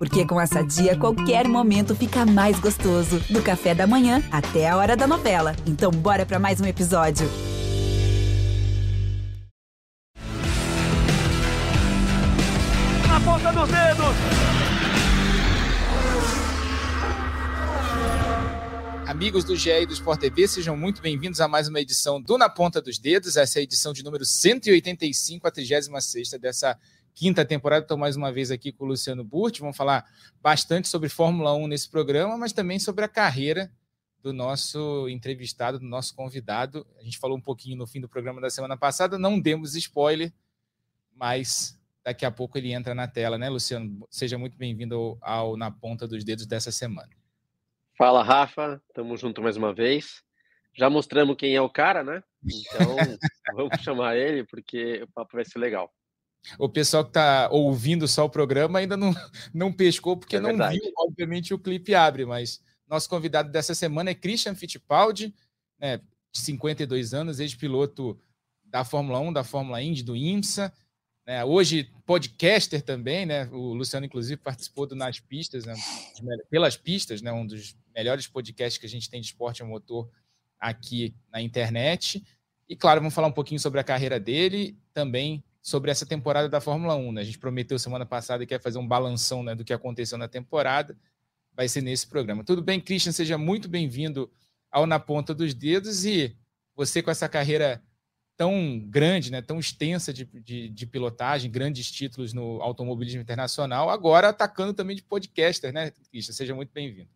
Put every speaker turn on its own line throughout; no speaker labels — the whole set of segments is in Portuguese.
Porque com essa dia, qualquer momento fica mais gostoso. Do café da manhã até a hora da novela. Então, bora para mais um episódio.
Na ponta dos dedos!
Amigos do GE e do Sport TV, sejam muito bem-vindos a mais uma edição do Na Ponta dos Dedos. Essa é a edição de número 185, a 36 dessa quinta temporada. Estou mais uma vez aqui com o Luciano Burti. Vamos falar bastante sobre Fórmula 1 nesse programa, mas também sobre a carreira do nosso entrevistado, do nosso convidado. A gente falou um pouquinho no fim do programa da semana passada, não demos spoiler, mas daqui a pouco ele entra na tela, né, Luciano? Seja muito bem-vindo ao, Na Ponta dos Dedos dessa semana.
Fala, Rafa. Tamo junto mais uma vez. Já mostramos quem é o cara, né? Então, vamos chamar ele porque o papo vai ser legal.
O pessoal que está ouvindo só o programa ainda não, não pescou, porque é não viu, obviamente, o clipe abre, mas nosso convidado dessa semana é Christian Fittipaldi, né, de 52 anos, ex-piloto da Fórmula 1, da Fórmula Indy, do IMSA, né, hoje podcaster também, né, o Luciano, inclusive, participou do Nas Pistas, né, pelas pistas, né, um dos melhores podcasts que a gente tem de esporte a motor aqui na internet. E, claro, vamos falar um pouquinho sobre a carreira dele, também sobre essa temporada da Fórmula 1. Né? A gente prometeu semana passada que ia fazer um balanção né, do que aconteceu na temporada. Vai ser nesse programa. Tudo bem, Christian? Seja muito bem-vindo ao Na Ponta dos Dedos. E você, com essa carreira tão grande, né, tão extensa de, de, de pilotagem, grandes títulos no automobilismo internacional, agora atacando também de podcaster, né, Christian? Seja muito bem-vindo.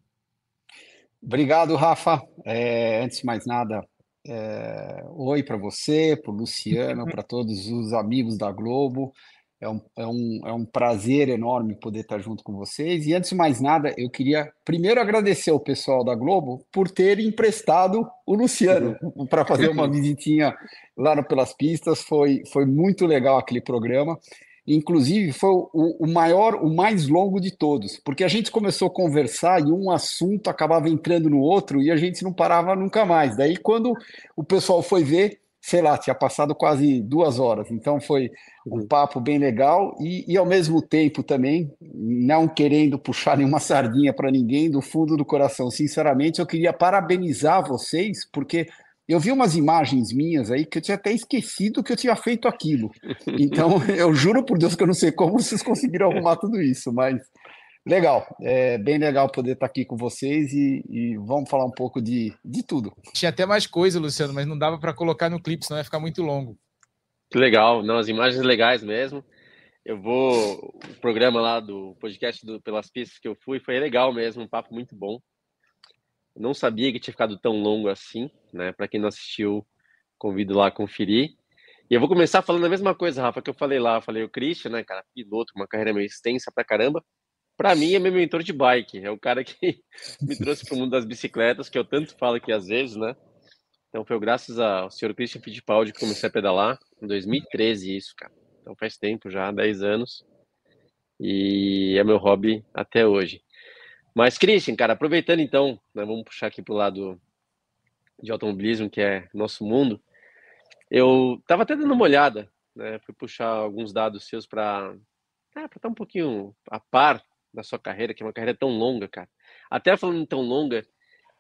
Obrigado, Rafa. É, antes de mais nada, é, oi para você, para o Luciano, para todos os amigos da Globo. É um, é, um, é um prazer enorme poder estar junto com vocês. E antes de mais nada, eu queria primeiro agradecer ao pessoal da Globo por ter emprestado o Luciano para fazer uma visitinha lá no Pelas Pistas. Foi, foi muito legal aquele programa. Inclusive, foi o, o, maior, o mais longo de todos, porque a gente começou a conversar e um assunto acabava entrando no outro e a gente não parava nunca mais. Daí, quando o pessoal foi ver, sei lá, tinha passado quase duas horas. Então, foi um uhum. papo bem legal e, e ao mesmo tempo também, não querendo puxar nenhuma sardinha para ninguém, do fundo do coração, sinceramente, eu queria parabenizar vocês, porque eu vi umas imagens minhas aí que eu tinha até esquecido que eu tinha feito aquilo. Então, eu juro por Deus que eu não sei como vocês conseguiram arrumar tudo isso, mas legal, é bem legal poder estar aqui com vocês e, e vamos falar um pouco de, de tudo.
Tinha até mais coisa, Luciano, mas não dava para colocar no clipe, senão ia ficar muito longo.
Que legal, não, as imagens legais mesmo. Eu vou. O programa lá do podcast do Pelas Pistas que eu fui foi legal mesmo, um papo muito bom. Não sabia que tinha ficado tão longo assim, né? Para quem não assistiu, convido lá a conferir. E eu vou começar falando a mesma coisa, Rafa, que eu falei lá. Eu falei, o Christian, né, cara, piloto, uma carreira meio extensa pra caramba. Para mim, é meu mentor de bike. É o cara que me trouxe para o mundo das bicicletas, que eu tanto falo aqui às vezes, né? Então, foi graças ao senhor Christian Fittipaldi que comecei a pedalar em 2013, isso, cara. Então, faz tempo já, 10 anos. E é meu hobby até hoje. Mas, Christian, cara, aproveitando então, né, vamos puxar aqui para o lado de automobilismo, que é nosso mundo. Eu estava até dando uma olhada, né, fui puxar alguns dados seus para é, estar um pouquinho a par da sua carreira, que é uma carreira tão longa, cara. Até falando tão longa,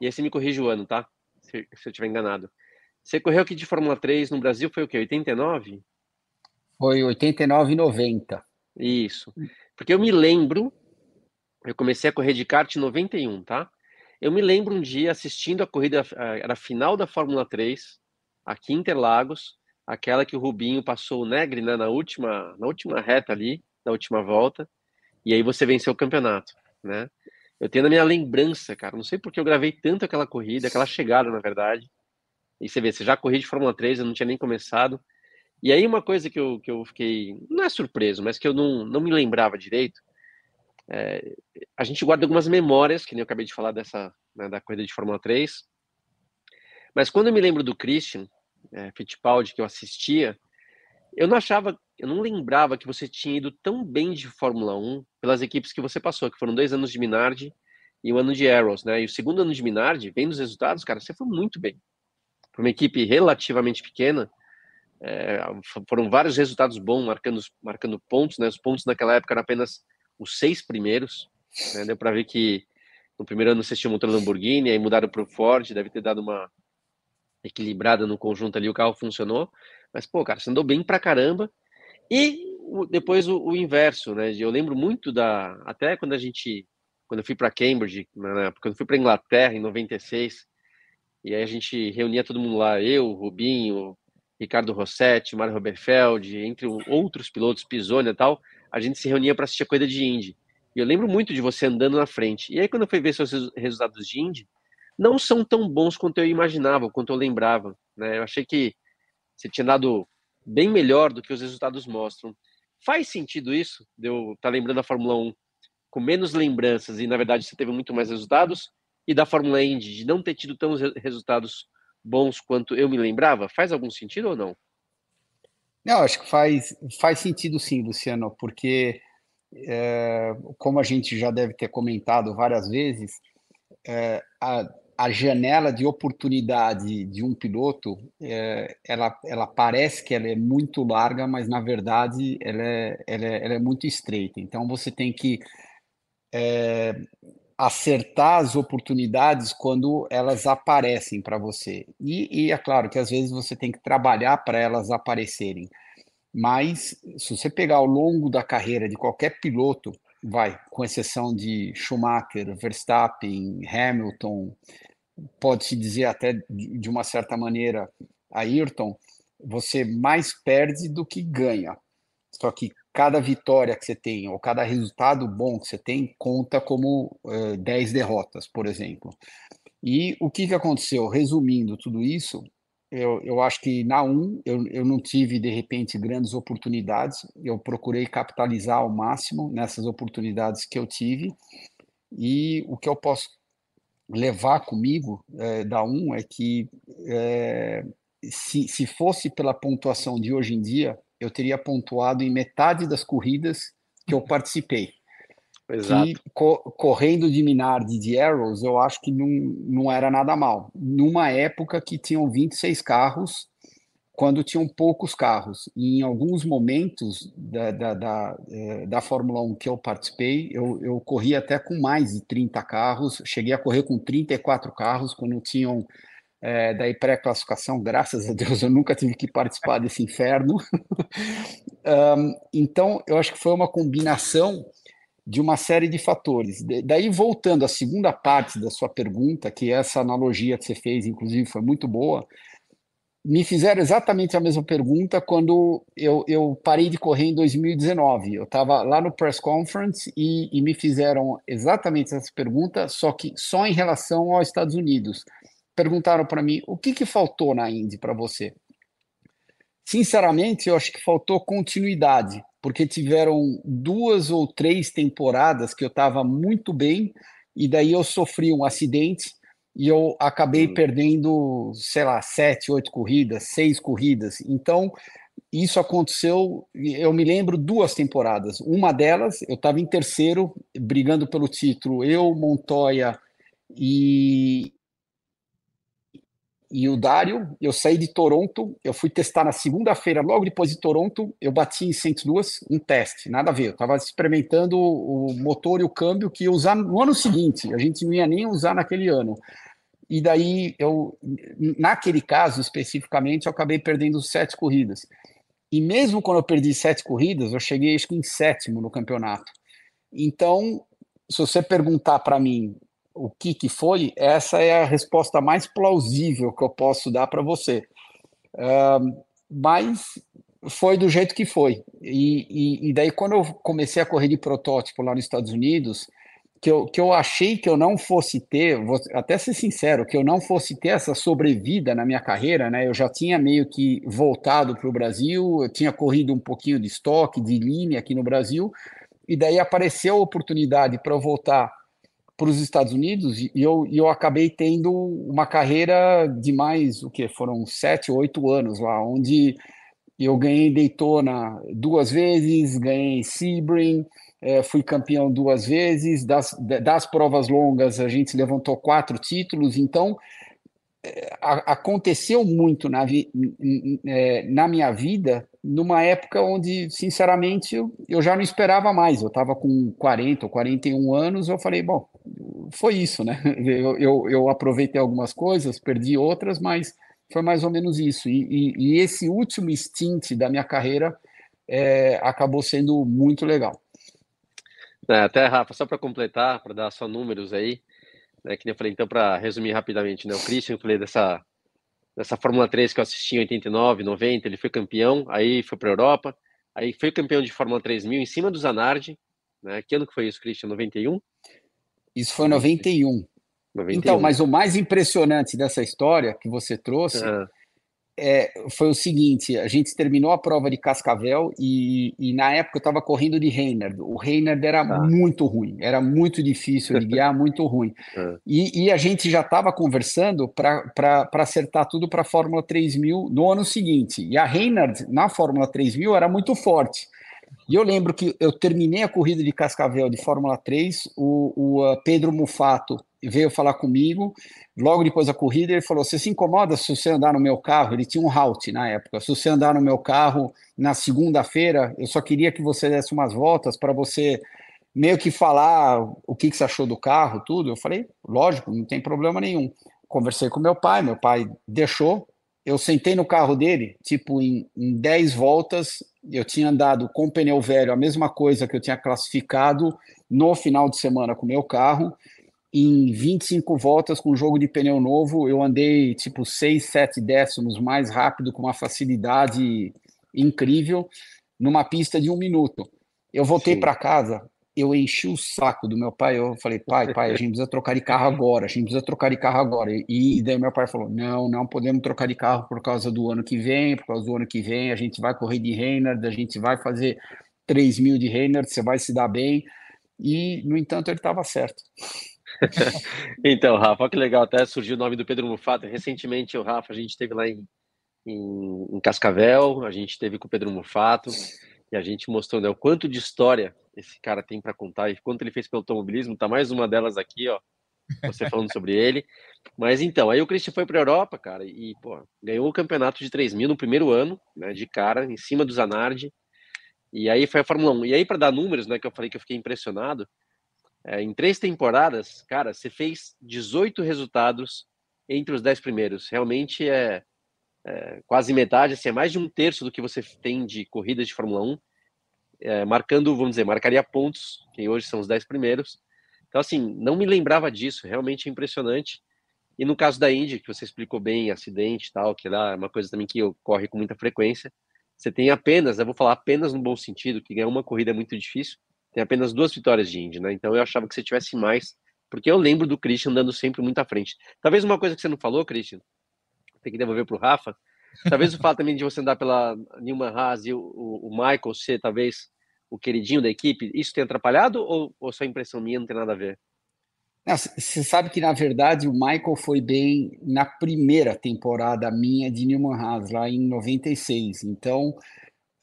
e aí você me corrige o ano, tá? Se, se eu estiver enganado. Você correu aqui de Fórmula 3 no Brasil, foi o quê? 89?
Foi 89 e 90.
Isso. Porque eu me lembro eu comecei a correr de kart em 91, tá? Eu me lembro um dia assistindo a corrida, era a final da Fórmula 3, aqui em Interlagos, aquela que o Rubinho passou o Negri né, na, última, na última reta ali, na última volta, e aí você venceu o campeonato, né? Eu tenho na minha lembrança, cara, não sei porque eu gravei tanto aquela corrida, aquela chegada, na verdade. E você vê, você já corri de Fórmula 3, eu não tinha nem começado. E aí uma coisa que eu, que eu fiquei, não é surpreso, mas que eu não, não me lembrava direito, é, a gente guarda algumas memórias, que nem eu acabei de falar dessa né, da corrida de Fórmula 3. Mas quando eu me lembro do Christian é, Fittipaldi, que eu assistia, eu não achava, eu não lembrava que você tinha ido tão bem de Fórmula 1 pelas equipes que você passou, que foram dois anos de Minardi e um ano de Arrows, né? E o segundo ano de Minardi, vendo os resultados, cara, você foi muito bem. Para uma equipe relativamente pequena, é, foram vários resultados bons, marcando, marcando pontos, né? Os pontos naquela época eram apenas os seis primeiros, Né? Deu para ver que no primeiro ano vocês tinham montado Lamborghini, aí mudaram para o Ford, deve ter dado uma equilibrada no conjunto ali, o carro funcionou. Mas, pô, cara, você andou bem pra caramba. E depois o, o inverso, né? Eu lembro muito da. Até quando a gente. Quando eu fui para Cambridge, né, quando eu fui para Inglaterra em 96, e aí a gente reunia todo mundo lá, eu, Rubinho, Ricardo Rossetti, Mário Roberfeld, entre outros pilotos, Pisoni e tal, a gente se reunia para assistir a corrida de Indy. E eu lembro muito de você andando na frente. E aí, quando eu fui ver seus resultados de Indy, não são tão bons quanto eu imaginava, quanto eu lembrava. Né? Eu achei que você tinha dado bem melhor do que os resultados mostram. Faz sentido isso? De eu estar tá lembrando a Fórmula 1 com menos lembranças e, na verdade, você teve muito mais resultados? E da Fórmula Indy de não ter tido tão resultados bons quanto eu me lembrava? Faz algum sentido ou não?
Não, acho que faz, faz sentido sim, Luciano, porque, é, como a gente já deve ter comentado várias vezes, é, a, a janela de oportunidade de um piloto, é, ela, ela parece que ela é muito larga, mas na verdade ela é, ela é, ela é muito estreita. Então você tem que é, acertar as oportunidades quando elas aparecem para você. E, e, é claro que às vezes você tem que trabalhar para elas aparecerem. Mas se você pegar ao longo da carreira de qualquer piloto, vai, com exceção de Schumacher, Verstappen, Hamilton, pode-se dizer até de uma certa maneira Ayrton, você mais perde do que ganha. Só que cada vitória que você tem, ou cada resultado bom que você tem, conta como uh, 10 derrotas, por exemplo. E o que, que aconteceu? Resumindo tudo isso, eu, eu acho que na 1 eu, eu não tive, de repente, grandes oportunidades, eu procurei capitalizar ao máximo nessas oportunidades que eu tive, e o que eu posso levar comigo é, da 1 é que é, se, se fosse pela pontuação de hoje em dia, eu teria pontuado em metade das corridas que eu participei. Exato. E co correndo de Minardi de Arrows, eu acho que não, não era nada mal. Numa época que tinham 26 carros, quando tinham poucos carros. E em alguns momentos da, da, da, eh, da Fórmula 1 que eu participei, eu, eu corri até com mais de 30 carros, cheguei a correr com 34 carros quando tinham é, daí pré-classificação, graças a Deus eu nunca tive que participar desse inferno. um, então, eu acho que foi uma combinação de uma série de fatores. Daí, voltando à segunda parte da sua pergunta, que essa analogia que você fez, inclusive, foi muito boa, me fizeram exatamente a mesma pergunta quando eu, eu parei de correr em 2019. Eu estava lá no press conference e, e, me fizeram exatamente essa pergunta, só que só em relação aos Estados Unidos. Perguntaram para mim o que, que faltou na Indy para você. Sinceramente, eu acho que faltou continuidade porque tiveram duas ou três temporadas que eu estava muito bem, e daí eu sofri um acidente e eu acabei hum. perdendo, sei lá, sete, oito corridas, seis corridas. Então, isso aconteceu, eu me lembro, duas temporadas. Uma delas, eu estava em terceiro, brigando pelo título, eu, Montoya e, e o Dário, eu saí de Toronto, eu fui testar na segunda-feira, logo depois de Toronto, eu bati em 102, um teste, nada a ver, eu estava experimentando o motor e o câmbio que ia usar no ano seguinte, a gente não ia nem usar naquele ano. E daí, eu, naquele caso especificamente, eu acabei perdendo sete corridas. E mesmo quando eu perdi sete corridas, eu cheguei acho que em sétimo no campeonato. Então, se você perguntar para mim o que, que foi, essa é a resposta mais plausível que eu posso dar para você. Uh, mas foi do jeito que foi. E, e, e, daí, quando eu comecei a correr de protótipo lá nos Estados Unidos, que eu, que eu achei que eu não fosse ter, vou até ser sincero, que eu não fosse ter essa sobrevida na minha carreira, né? Eu já tinha meio que voltado para o Brasil, eu tinha corrido um pouquinho de estoque, de linha aqui no Brasil, e daí apareceu a oportunidade para eu voltar para os Estados Unidos e eu, e eu acabei tendo uma carreira de mais, o que? Foram sete, oito anos lá, onde eu ganhei Daytona duas vezes, ganhei Sebring, é, fui campeão duas vezes, das, das provas longas a gente levantou quatro títulos, então é, aconteceu muito na, vi, é, na minha vida numa época onde, sinceramente, eu, eu já não esperava mais. Eu estava com 40 ou 41 anos, eu falei, bom, foi isso, né? Eu, eu, eu, aproveitei algumas coisas, perdi outras, mas foi mais ou menos isso. E, e, e esse último stint da minha carreira é, acabou sendo muito legal.
É, até, Rafa, só para completar, para dar só números aí, né, que eu falei, então, para resumir rapidamente, né, o Christian, eu falei dessa nessa Fórmula 3 que eu assisti em 89, 90, ele foi campeão, aí foi para a Europa, aí foi campeão de Fórmula 3000 em cima do Zanardi, né? Que ano que foi isso, Christian? 91?
Isso foi 91. 91. Então, mas o mais impressionante dessa história que você trouxe ah é, foi o seguinte: a gente terminou a prova de Cascavel e, e na época eu estava correndo de Reiner. O Reiner era ah. muito ruim, era muito difícil de guiar, muito ruim. Ah. E, e, a gente já estava conversando para acertar tudo para a Fórmula 3000 no ano seguinte. E a Reiner na Fórmula 3000 era muito forte. E eu lembro que eu terminei a corrida de Cascavel de Fórmula 3, o, o Pedro Mufato veio falar comigo. Logo depois da corrida, ele falou: Você se incomoda se você andar no meu carro? Ele tinha um Halt na época. Se você andar no meu carro na segunda-feira, eu só queria que você desse umas voltas para você meio que falar o que, que você achou do carro, tudo. Eu falei: Lógico, não tem problema nenhum. Conversei com meu pai, meu pai deixou. Eu sentei no carro dele, tipo, em, em 10 voltas, eu tinha andado com pneu velho, a mesma coisa que eu tinha classificado no final de semana com o meu carro em 25 voltas com jogo de pneu novo, eu andei tipo 6, 7 décimos mais rápido, com uma facilidade incrível, numa pista de um minuto. Eu voltei para casa, eu enchi o saco do meu pai. Eu falei, pai, pai, a gente precisa trocar de carro agora, a gente precisa trocar de carro agora. E, e daí meu pai falou: não, não podemos trocar de carro por causa do ano que vem, por causa do ano que vem, a gente vai correr de Reynard, a gente vai fazer 3 mil de Reynard, você vai se dar bem. E, no entanto, ele estava certo.
então, Rafa, que legal, até surgiu o nome do Pedro Mufato. Recentemente, o Rafa, a gente esteve lá em, em, em, Cascavel, a gente esteve com o Pedro Mufato e a gente mostrou né, o quanto de história esse cara tem para contar e quanto ele fez pelo automobilismo. Tá mais uma delas aqui, ó, você falando sobre ele. Mas então, aí o Christian foi para Europa, cara, e pô, ganhou o campeonato de 3 mil no primeiro ano, né, de cara, em cima do Zanardi. E aí foi a Fórmula 1. E aí, para dar números, né, que eu falei que eu fiquei impressionado, é, em três temporadas, cara, você fez 18 resultados entre os 10 primeiros. Realmente é, é, quase metade, assim, é mais de um terço do que você tem de corridas de Fórmula 1, é, marcando, vamos dizer, marcaria pontos, que hoje são os 10 primeiros. Então, assim, não me lembrava disso, realmente é impressionante. E no caso da Indy, que você explicou bem, acidente e tal, que lá é uma coisa também que ocorre com muita frequência, você tem apenas, eu vou falar apenas no bom sentido, que ganhar uma corrida é muito difícil, tem apenas duas vitórias de Indy, né? Então eu achava que você tivesse mais, porque eu lembro do Christian andando sempre muito à frente. Talvez uma coisa que você não falou, Christian, tem que devolver para o Rafa. Talvez o fato também de você andar pela Newman Haas e o, o, Michael ser talvez o queridinho da equipe, isso tem atrapalhado ou, ou só impressão minha não tem nada a ver?
Você sabe que, na verdade, o Michael foi bem na primeira temporada minha de Newman Haas, lá em 96. Então,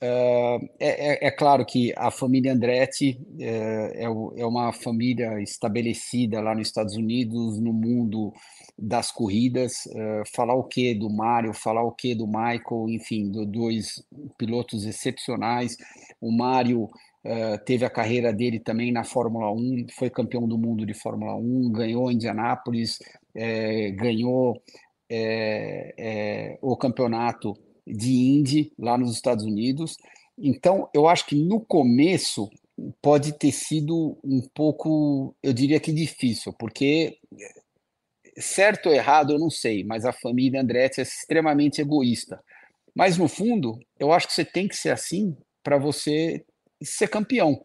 é, é, é, claro que a família Andretti é, é, é, uma família estabelecida lá nos Estados Unidos, no mundo das corridas. Uh, falar o que do Mário, falar o que do Michael, enfim, do, dois pilotos excepcionais. O Mário uh, teve a carreira dele também na Fórmula 1, foi campeão do mundo de Fórmula 1, ganhou Indianápolis, é, ganhou é, é, o campeonato de Indy lá nos Estados Unidos. Então, eu acho que no começo pode ter sido um pouco, eu diria que difícil, porque certo ou errado eu não sei, mas a família Andretti é extremamente egoísta. Mas no fundo, eu acho que você tem que ser assim para você ser campeão.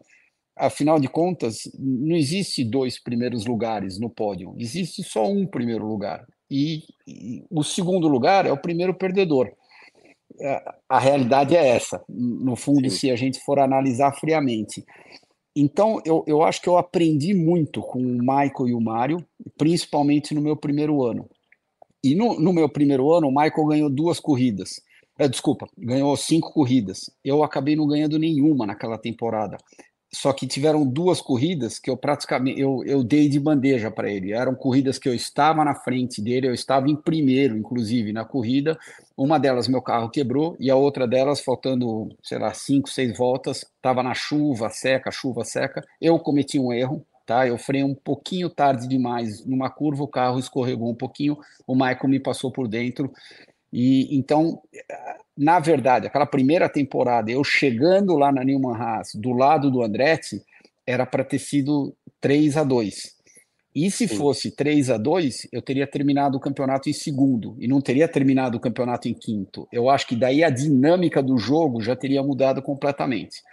Afinal de contas, não existe dois primeiros lugares no pódio, existe só um primeiro lugar. E, e o segundo lugar é o primeiro perdedor. É, a realidade é essa, no fundo, Sim. se a gente for analisar friamente. Então, eu, eu acho que eu aprendi muito com o Michael e o Mário, principalmente no meu primeiro ano. E no, no meu primeiro ano, o Michael ganhou duas corridas. É, desculpa, ganhou cinco corridas. Eu acabei não ganhando nenhuma naquela temporada. Só que tiveram duas corridas que eu praticamente eu, eu dei de bandeja para ele. Eram corridas que eu estava na frente dele, eu estava em primeiro, inclusive, na corrida. Uma delas meu carro quebrou e a outra delas, faltando, sei lá, cinco, seis voltas, estava na chuva seca, chuva seca. Eu cometi um erro, tá? Eu freiei um pouquinho tarde demais numa curva, o carro escorregou um pouquinho, o Michael me passou por dentro. E então na verdade, aquela primeira temporada, eu chegando lá na Newman Haas, do lado do Andretti, era para ter sido 3 a 2 E se Sim. fosse 3 a 2 eu teria terminado o campeonato em segundo, e não teria terminado o campeonato em quinto. Eu acho que daí a dinâmica do jogo já teria mudado completamente.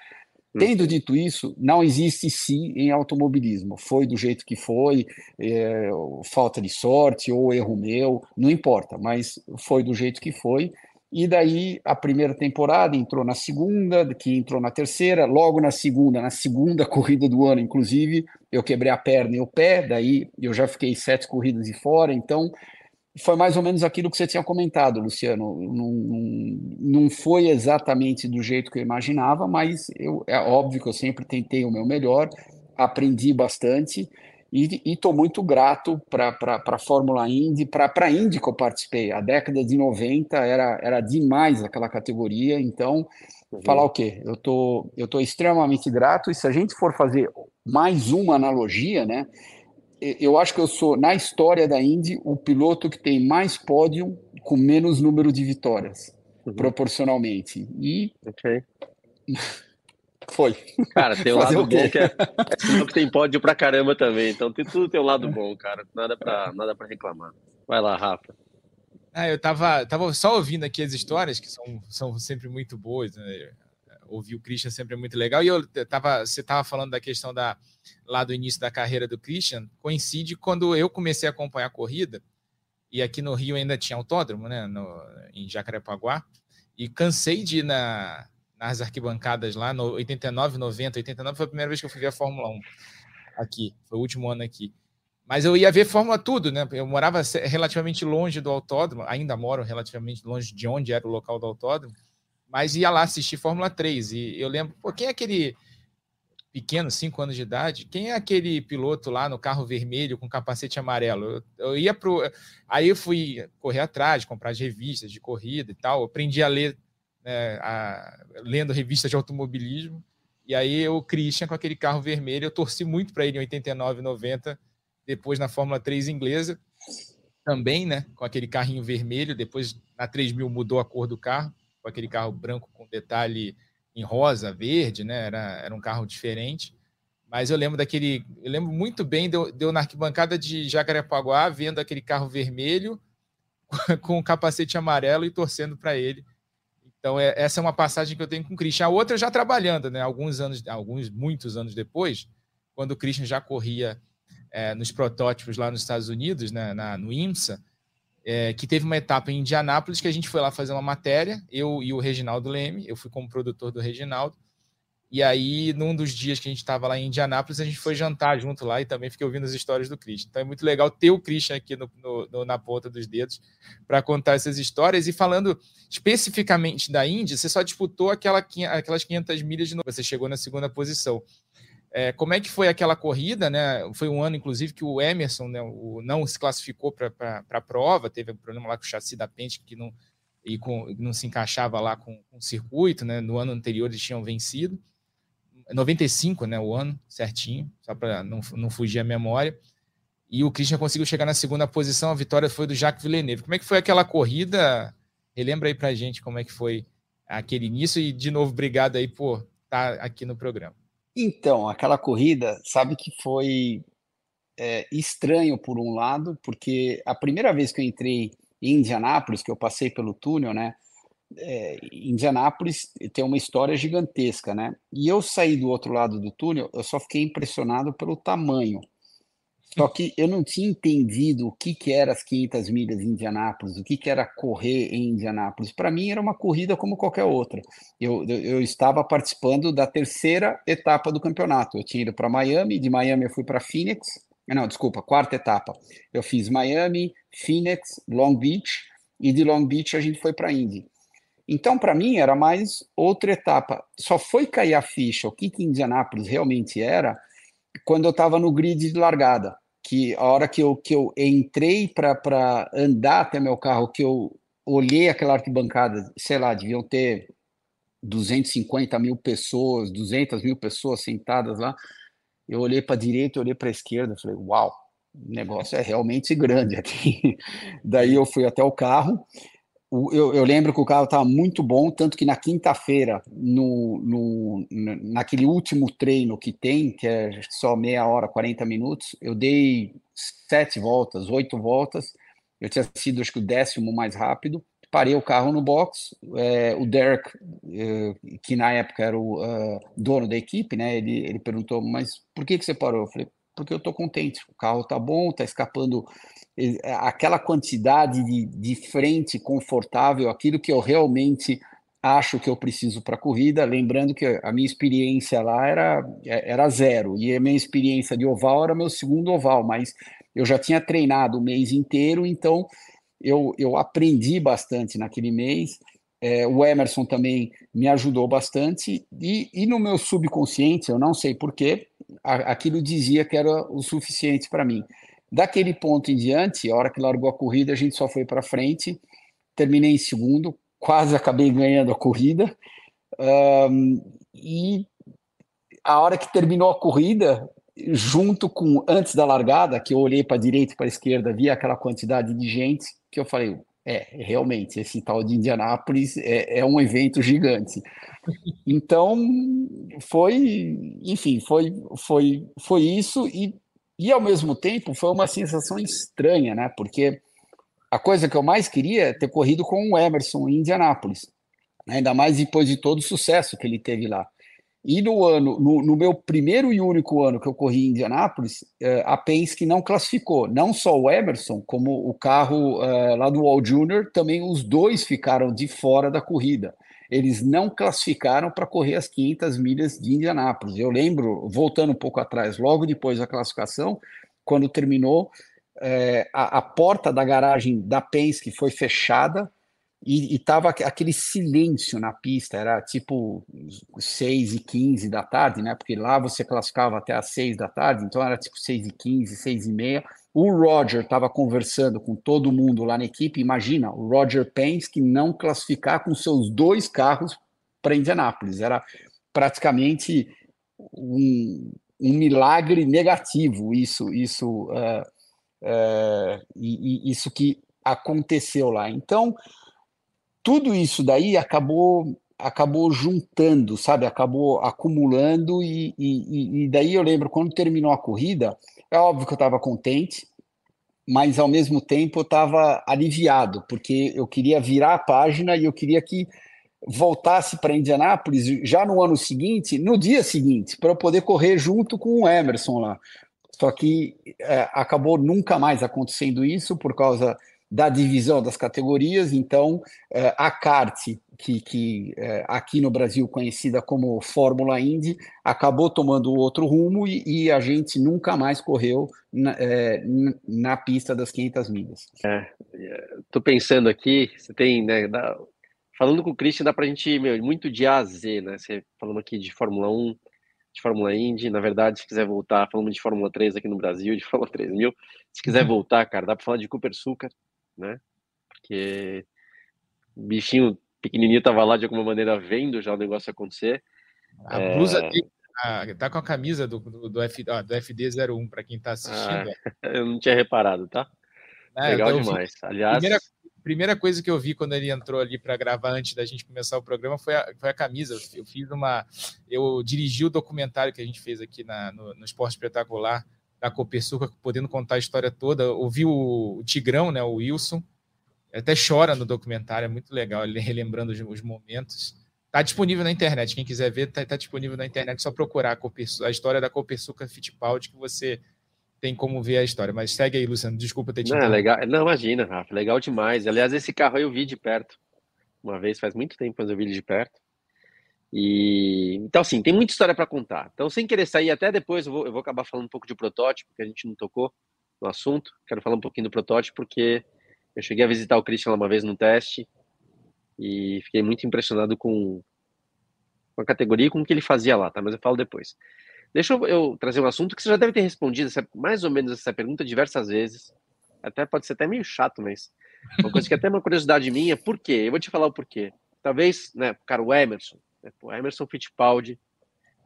Tendo dito isso, não existe sim em automobilismo. Foi do jeito que foi, é, falta de sorte ou erro meu, não importa, mas foi do jeito que foi. E daí a primeira temporada entrou na segunda, que entrou na terceira, logo na segunda, na segunda corrida do ano, inclusive, eu quebrei a perna e o pé, daí eu já fiquei sete corridas de fora, então foi mais ou menos aquilo que você tinha comentado, Luciano. Não, não foi exatamente do jeito que eu imaginava, mas eu, é óbvio que eu sempre tentei o meu melhor, aprendi bastante e estou muito grato para a Fórmula Indy, para a Indy que eu participei. A década de 90 era, era demais aquela categoria, então, uhum. falar o quê? Eu tô, estou tô extremamente grato, e se a gente for fazer mais uma analogia, né? Eu acho que eu sou, na história da Indy, o piloto que tem mais pódio com menos número de vitórias, uhum. proporcionalmente. E okay. Foi.
Cara, tem um lado bom que é, é que tem pódio pra caramba também. Então tem, tudo tem um lado bom, cara. Nada pra, nada pra reclamar. Vai lá, Rafa.
Ah, eu tava, tava só ouvindo aqui as histórias, que são, são sempre muito boas, né? Ouvir o Christian sempre é muito legal. E eu tava, você tava falando da questão da, lá do início da carreira do Christian, coincide quando eu comecei a acompanhar a corrida, e aqui no Rio ainda tinha autódromo, né? No, em Jacarepaguá, e cansei de ir na, nas arquibancadas lá no 89, 90. 89 foi a primeira vez que eu fui ver a Fórmula 1 aqui, foi o último ano aqui. Mas eu ia ver Fórmula tudo, né? Eu morava relativamente longe do autódromo, ainda moro relativamente longe de onde era o local do autódromo, mas ia lá assistir Fórmula 3. E eu lembro, pô, quem é aquele pequeno, 5 anos de idade, quem é aquele piloto lá no carro vermelho com capacete amarelo? Eu, eu ia pro. Aí eu fui correr atrás, comprar as revistas de corrida e tal. Eu aprendi a ler né, a, lendo revistas de automobilismo. E aí o Christian com aquele carro vermelho, eu torci muito para ele em 89, 90, depois na Fórmula 3 inglesa, também, né, com aquele carrinho vermelho, depois na 3000 mudou a cor do carro, com aquele carro branco com detalhe em rosa, verde, né, era, era um carro diferente. Mas eu lembro daquele, eu lembro muito bem, deu, deu na arquibancada de Jacarepaguá, vendo aquele carro vermelho com o capacete amarelo e torcendo para ele então, é, essa é uma passagem que eu tenho com o Christian. A outra já trabalhando, né? Alguns anos, alguns, muitos anos depois, quando o Christian já corria é, nos protótipos lá nos Estados Unidos, né, na, no IMSA, é, que teve uma etapa em Indianápolis que a gente foi lá fazer uma matéria, eu e o Reginaldo Leme, eu fui como produtor do Reginaldo, e aí, num dos dias que a gente estava lá em Indianápolis, a gente foi jantar junto lá e também fiquei ouvindo as histórias do Christian. Então é muito legal ter o Christian aqui no, no, no, na ponta dos dedos para contar essas histórias. E falando especificamente da Indy, você só disputou aquela, aquelas 500 milhas de novo. Você chegou na segunda posição. É, como é que foi aquela corrida, né? Foi um ano, inclusive, que o Emerson né, o, não se classificou para a prova, teve um problema lá com o chassi da Pente que não, e com, não se encaixava lá com, com o circuito, né? No ano anterior eles tinham vencido. 95, né, o ano certinho, só para não, não fugir a memória. E o Christian conseguiu chegar na segunda posição, a vitória foi do Jacques Villeneuve. Como é que foi aquela corrida? Relembra aí pra gente como é que foi aquele início e de novo obrigado aí por estar tá aqui no programa.
Então, aquela corrida, sabe que foi é, estranho por um lado, porque a primeira vez que eu entrei em Indianápolis, que eu passei pelo túnel, né? é, Indianápolis tem uma história gigantesca, né? E eu saí do outro lado do túnel, eu só fiquei impressionado pelo tamanho. Só que eu não tinha entendido o que, que era as 500 milhas em Indianápolis, o que, que era correr em Indianápolis. Para mim era uma corrida como qualquer outra. Eu, eu, eu estava participando da terceira etapa do campeonato. Eu tinha ido para Miami, de Miami eu fui para Phoenix. Não, desculpa, quarta etapa. Eu fiz Miami, Phoenix, Long Beach, e de Long Beach a gente foi para Indy. Então, para mim, era mais outra etapa. Só foi cair a ficha, o que, que Indianápolis realmente era, quando eu estava no grid de largada. Que a hora que eu, que eu entrei para andar até meu carro, que eu olhei aquela arquibancada, sei lá, deviam ter 250 mil pessoas, 200 mil pessoas sentadas lá. Eu olhei para a direita, olhei para a esquerda, falei, uau, o negócio é realmente grande aqui. Daí eu fui até o carro. Eu, eu lembro que o carro estava muito bom, tanto que na quinta-feira, no, no, naquele último treino que tem, que é só meia hora, 40 minutos, eu dei sete voltas, oito voltas. Eu tinha sido, acho que, o décimo mais rápido parei o carro no box, é, o Derek, é, que na época era o uh, dono da equipe, né, ele, ele perguntou, mas por que, que você parou? Eu falei, porque eu estou contente, o carro está bom, está escapando aquela quantidade de, de frente confortável, aquilo que eu realmente acho que eu preciso para a corrida, lembrando que a minha experiência lá era, era zero, e a minha experiência de oval era meu segundo oval, mas eu já tinha treinado o mês inteiro, então eu, eu aprendi bastante naquele mês. É, o Emerson também me ajudou bastante, e, e no meu subconsciente, eu não sei porquê, aquilo dizia que era o suficiente para mim. Daquele ponto em diante, a hora que largou a corrida, a gente só foi para frente, terminei em segundo, quase acabei ganhando a corrida, um, e a hora que terminou a corrida, junto com antes da largada, que eu olhei para a direita e para a esquerda, vi aquela quantidade de gente, que eu falei, é, realmente, esse tal de Indianápolis é, é um evento gigante. Então, foi, enfim, foi, foi, foi isso e, e ao mesmo tempo foi uma sensação estranha, né? Porque a coisa que eu mais queria é ter corrido com o Emerson em Indianápolis, né? ainda mais depois de todo o sucesso que ele teve lá. E no ano, no, no, meu primeiro e único ano que eu corri em Indianápolis, uh, a Penske não classificou. Não só o Emerson, como o carro uh, lá do Wall Jr., também os dois ficaram de fora da corrida. Eles não classificaram para correr as 500 milhas de Indianápolis. Eu lembro, voltando um pouco atrás, logo depois da classificação, quando terminou, uh, a, a porta da garagem da Penske foi fechada e, estava aquele silêncio na pista, era tipo 6 e 15 da tarde, né? Porque lá você classificava até às 6 da tarde, então era tipo 6 e 15, 6 e meia. O Roger estava conversando com todo mundo lá na equipe. Imagina, o Roger Penske não classificar com seus dois carros para Indianápolis. Era praticamente um, um milagre negativo isso, isso, uh, uh, isso que aconteceu lá. Então, tudo isso daí acabou acabou juntando, sabe? Acabou acumulando e, e, e daí eu lembro quando terminou a corrida, é óbvio que eu estava contente, mas ao mesmo tempo eu estava aliviado, porque eu queria virar a página e eu queria que voltasse para Indianápolis já no ano seguinte, no dia seguinte, para eu poder correr junto com o Emerson lá. Só que é, acabou nunca mais acontecendo isso por causa da divisão das categorias, então é, a kart, que, que é, aqui no Brasil conhecida como Fórmula Indy, acabou tomando outro rumo e, e a gente nunca mais correu na, é, na pista das 500 milhas.
Estou pensando aqui, você tem, né, dá, falando com o Christian, dá para a gente, meu, muito de A a Z, né, você falando aqui de Fórmula 1, de Fórmula Indy, na verdade, se quiser voltar, falamos de Fórmula 3 aqui no Brasil, de Fórmula 3000, se quiser voltar, cara, dá para falar de Cooper Sucar, né? Porque o bichinho pequenininho tava lá de alguma maneira vendo já o negócio acontecer.
A é... blusa dele tá com a camisa do, do, do, F, do FD01 para quem tá assistindo.
Ah, eu não tinha reparado, tá? É, Legal demais. Vi, Aliás,
primeira, primeira coisa que eu vi quando ele entrou ali para gravar antes da gente começar o programa foi a, foi a camisa. Eu fiz uma, eu dirigi o documentário que a gente fez aqui na, no, no Esporte Espetacular da Copersuca, podendo contar a história toda. Ouvi o, o Tigrão, né, o Wilson, até chora no documentário, é muito legal, ele relembrando os, os momentos. Está disponível na internet, quem quiser ver, está tá disponível na internet, só procurar a, a história da Copersuca Fittipaldi que você tem como ver a história. Mas segue aí, Luciano, desculpa ter te
Não, legal. Não, imagina, Rafa, legal demais. Aliás, esse carro aí eu vi de perto. Uma vez, faz muito tempo, mas eu vi ele de perto. E então, assim, tem muita história para contar. Então, sem querer sair, até depois eu vou, eu vou acabar falando um pouco de protótipo, que a gente não tocou no assunto. Quero falar um pouquinho do protótipo, porque eu cheguei a visitar o Christian uma vez no teste. E fiquei muito impressionado com, com a categoria e com o que ele fazia lá, tá? Mas eu falo depois. Deixa eu, eu trazer um assunto que você já deve ter respondido essa, mais ou menos essa pergunta diversas vezes. Até pode ser até meio chato, mas uma coisa que é até uma curiosidade minha, por quê? Eu vou te falar o porquê. Talvez, né, cara, o Emerson, né, o Emerson Fittipaldi,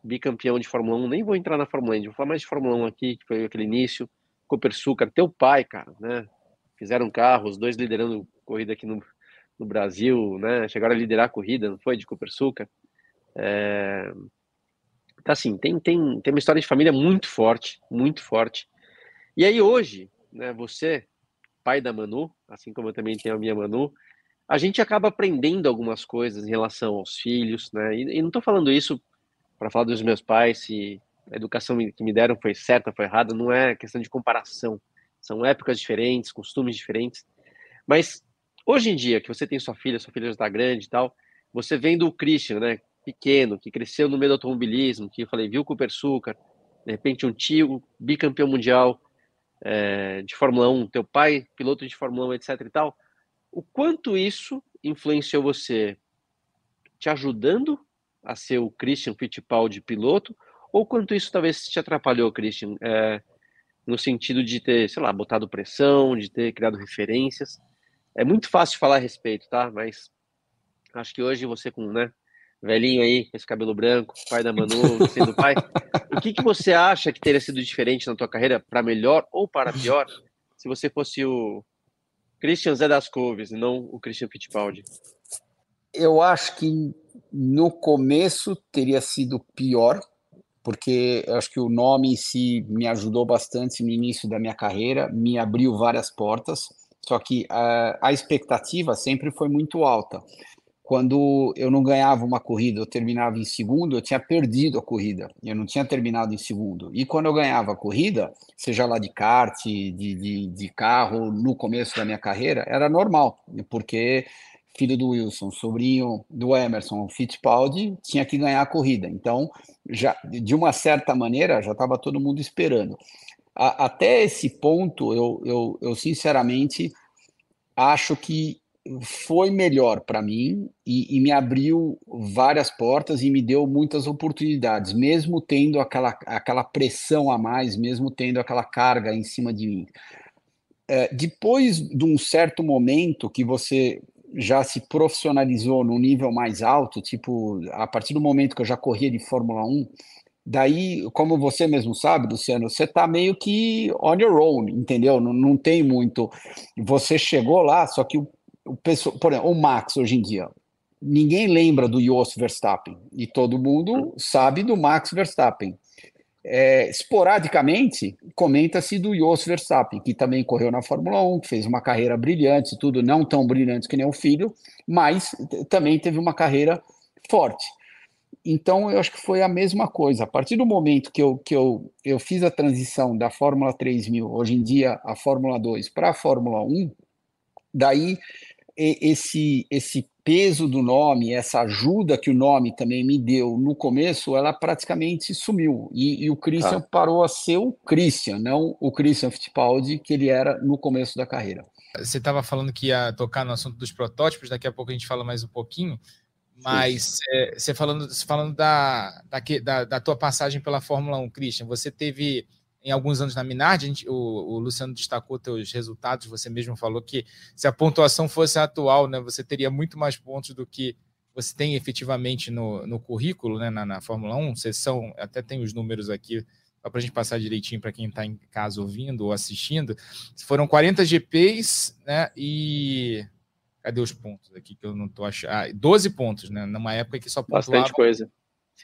bicampeão de Fórmula 1, nem vou entrar na Fórmula 1, vou falar mais de Fórmula 1 aqui, que foi aquele início, Copersucar, teu pai, cara, né, fizeram carro, os dois liderando corrida aqui no, no Brasil, né, chegaram a liderar a corrida, não foi, de Copersucar, é... Então, assim, tem, tem, tem uma história de família muito forte, muito forte, e aí hoje, né, você, pai da Manu, assim como eu também tenho a minha Manu, a gente acaba aprendendo algumas coisas em relação aos filhos, né? E, e não estou falando isso para falar dos meus pais, se a educação que me deram foi certa, foi errada, não é questão de comparação. São épocas diferentes, costumes diferentes. Mas hoje em dia, que você tem sua filha, sua filha já está grande e tal, você vendo o Christian, né, pequeno, que cresceu no meio do automobilismo, que eu falei, viu o Cooper Sucar, de repente um tio bicampeão mundial é, de Fórmula 1, teu pai piloto de Fórmula 1, etc e tal, o quanto isso influenciou você te ajudando a ser o Christian Fittipaldi piloto, ou quanto isso talvez te atrapalhou, Christian, é, no sentido de ter, sei lá, botado pressão, de ter criado referências. É muito fácil falar a respeito, tá? Mas acho que hoje você com, né, velhinho aí, com esse cabelo branco, pai da Manu, sendo pai, o que, que você acha que teria sido diferente na tua carreira para melhor ou para pior se você fosse o Christian Zé das Couves, não o Christian Fittipaldi?
Eu acho que no começo teria sido pior, porque acho que o nome em si me ajudou bastante no início da minha carreira, me abriu várias portas, só que a, a expectativa sempre foi muito alta. Quando eu não ganhava uma corrida, eu terminava em segundo, eu tinha perdido a corrida, eu não tinha terminado em segundo. E quando eu ganhava a corrida, seja lá de kart, de, de, de carro, no começo da minha carreira, era normal, porque filho do Wilson, sobrinho do Emerson Fittipaldi, tinha que ganhar a corrida. Então, já de uma certa maneira, já estava todo mundo esperando. A, até esse ponto, eu, eu, eu sinceramente acho que foi melhor para mim e, e, me abriu várias portas e me deu muitas oportunidades, mesmo tendo aquela, aquela pressão a mais, mesmo tendo aquela carga em cima de mim. É, depois de um certo momento que você já se profissionalizou num nível mais alto, tipo, a partir do momento que eu já corria de Fórmula 1, daí, como você mesmo sabe, Luciano, você tá meio que on your own, entendeu? Não, não tem muito. Você chegou lá, só que o, o pessoal, por exemplo, o Max hoje em dia, ninguém lembra do Jos Verstappen e todo mundo sabe do Max Verstappen. É, esporadicamente, comenta-se do Jos Verstappen, que também correu na Fórmula 1, que fez uma carreira brilhante, tudo não tão brilhante que nem o filho, mas também teve uma carreira forte. Então, eu acho que foi a mesma coisa. A partir do momento que eu, que eu, eu fiz a transição da Fórmula 3000, hoje em dia a Fórmula 2, para a Fórmula 1, daí esse, esse peso do nome, essa ajuda que o nome também me deu no começo, ela praticamente sumiu. E, e o Christian tá. parou a ser o Christian, não o Christian Fittipaldi que ele era no começo da carreira.
Você estava falando que ia tocar no assunto dos protótipos, daqui a pouco a gente fala mais um pouquinho. Mas é, você falando, falando da, da, da, tua passagem pela Fórmula 1, Christian, você teve em alguns anos na Minardi, gente, o, o, Luciano destacou teus resultados, você mesmo falou que se a pontuação fosse atual, né, você teria muito mais pontos do que você tem efetivamente no, no currículo, né, na, na Fórmula 1, vocês são, até tem os números aqui, só para a gente passar direitinho para quem está em casa ouvindo ou assistindo, foram 40 GPs, né, e cadê os pontos aqui que eu não estou achando, ah, 12 pontos, né, numa época que só
pontuavam... Bastante coisa.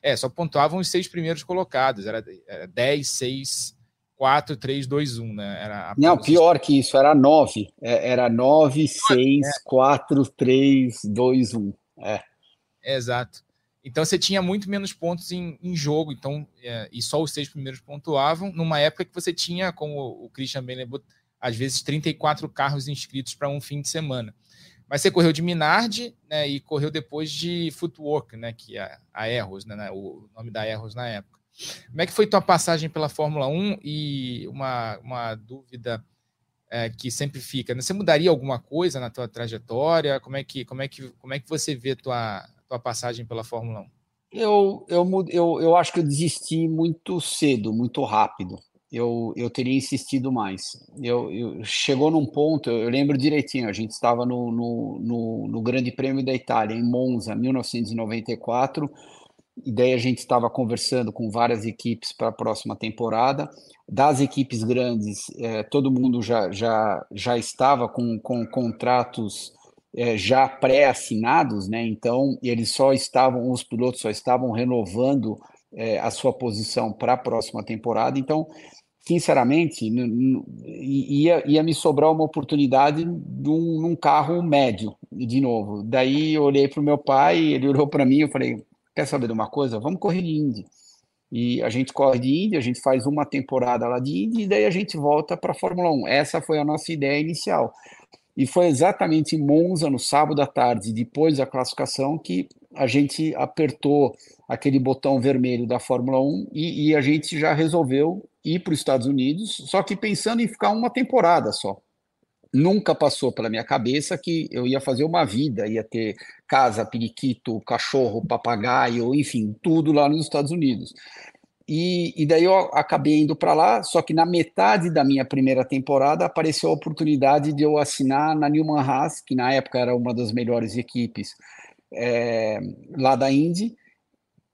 É, só pontuavam os seis primeiros colocados, era, era 10, 6, 4, 3, 2, 1, né? Era
Não, pior que isso, era 9. É, era 9, 6, é. 4, 3, 2, 1. É.
Exato. Então você tinha muito menos pontos em, em jogo, então, é, e só os seis primeiros pontuavam, numa época que você tinha, como o Christian bem lembrou, às vezes 34 carros inscritos para um fim de semana. Mas você correu de Minardi né, e correu depois de Footwork, né, que é a Erros, né, o nome da Erros na época. Como é que foi tua passagem pela Fórmula 1 e uma, uma dúvida é, que sempre fica. Né? Você mudaria alguma coisa na tua trajetória? Como é que, como é que, como é que você vê tua, tua passagem pela Fórmula 1?
Eu, eu, eu, eu acho que eu desisti muito cedo, muito rápido. Eu, eu teria insistido mais. Eu, eu chegou num ponto, eu lembro direitinho, a gente estava no, no, no, no Grande Prêmio da Itália, em Monza, 1994, e daí a gente estava conversando com várias equipes para a próxima temporada. Das equipes grandes, é, todo mundo já, já, já estava com, com contratos é, já pré-assinados, né? Então, eles só estavam, os pilotos só estavam renovando é, a sua posição para a próxima temporada. Então, sinceramente, ia, ia me sobrar uma oportunidade num, num carro médio, de novo. Daí eu olhei para o meu pai, ele olhou para mim, eu falei: quer saber de uma coisa? Vamos correr de Indy. E a gente corre de Indy, a gente faz uma temporada lá de Indy e daí a gente volta para a Fórmula 1. Essa foi a nossa ideia inicial. E foi exatamente em Monza, no sábado à tarde, depois da classificação, que a gente apertou aquele botão vermelho da Fórmula 1 e, e a gente já resolveu ir para os Estados Unidos, só que pensando em ficar uma temporada só. Nunca passou pela minha cabeça que eu ia fazer uma vida, ia ter casa, periquito, cachorro, papagaio, enfim, tudo lá nos Estados Unidos. E, e daí eu acabei indo para lá, só que na metade da minha primeira temporada apareceu a oportunidade de eu assinar na Newman Haas, que na época era uma das melhores equipes é, lá da Indy.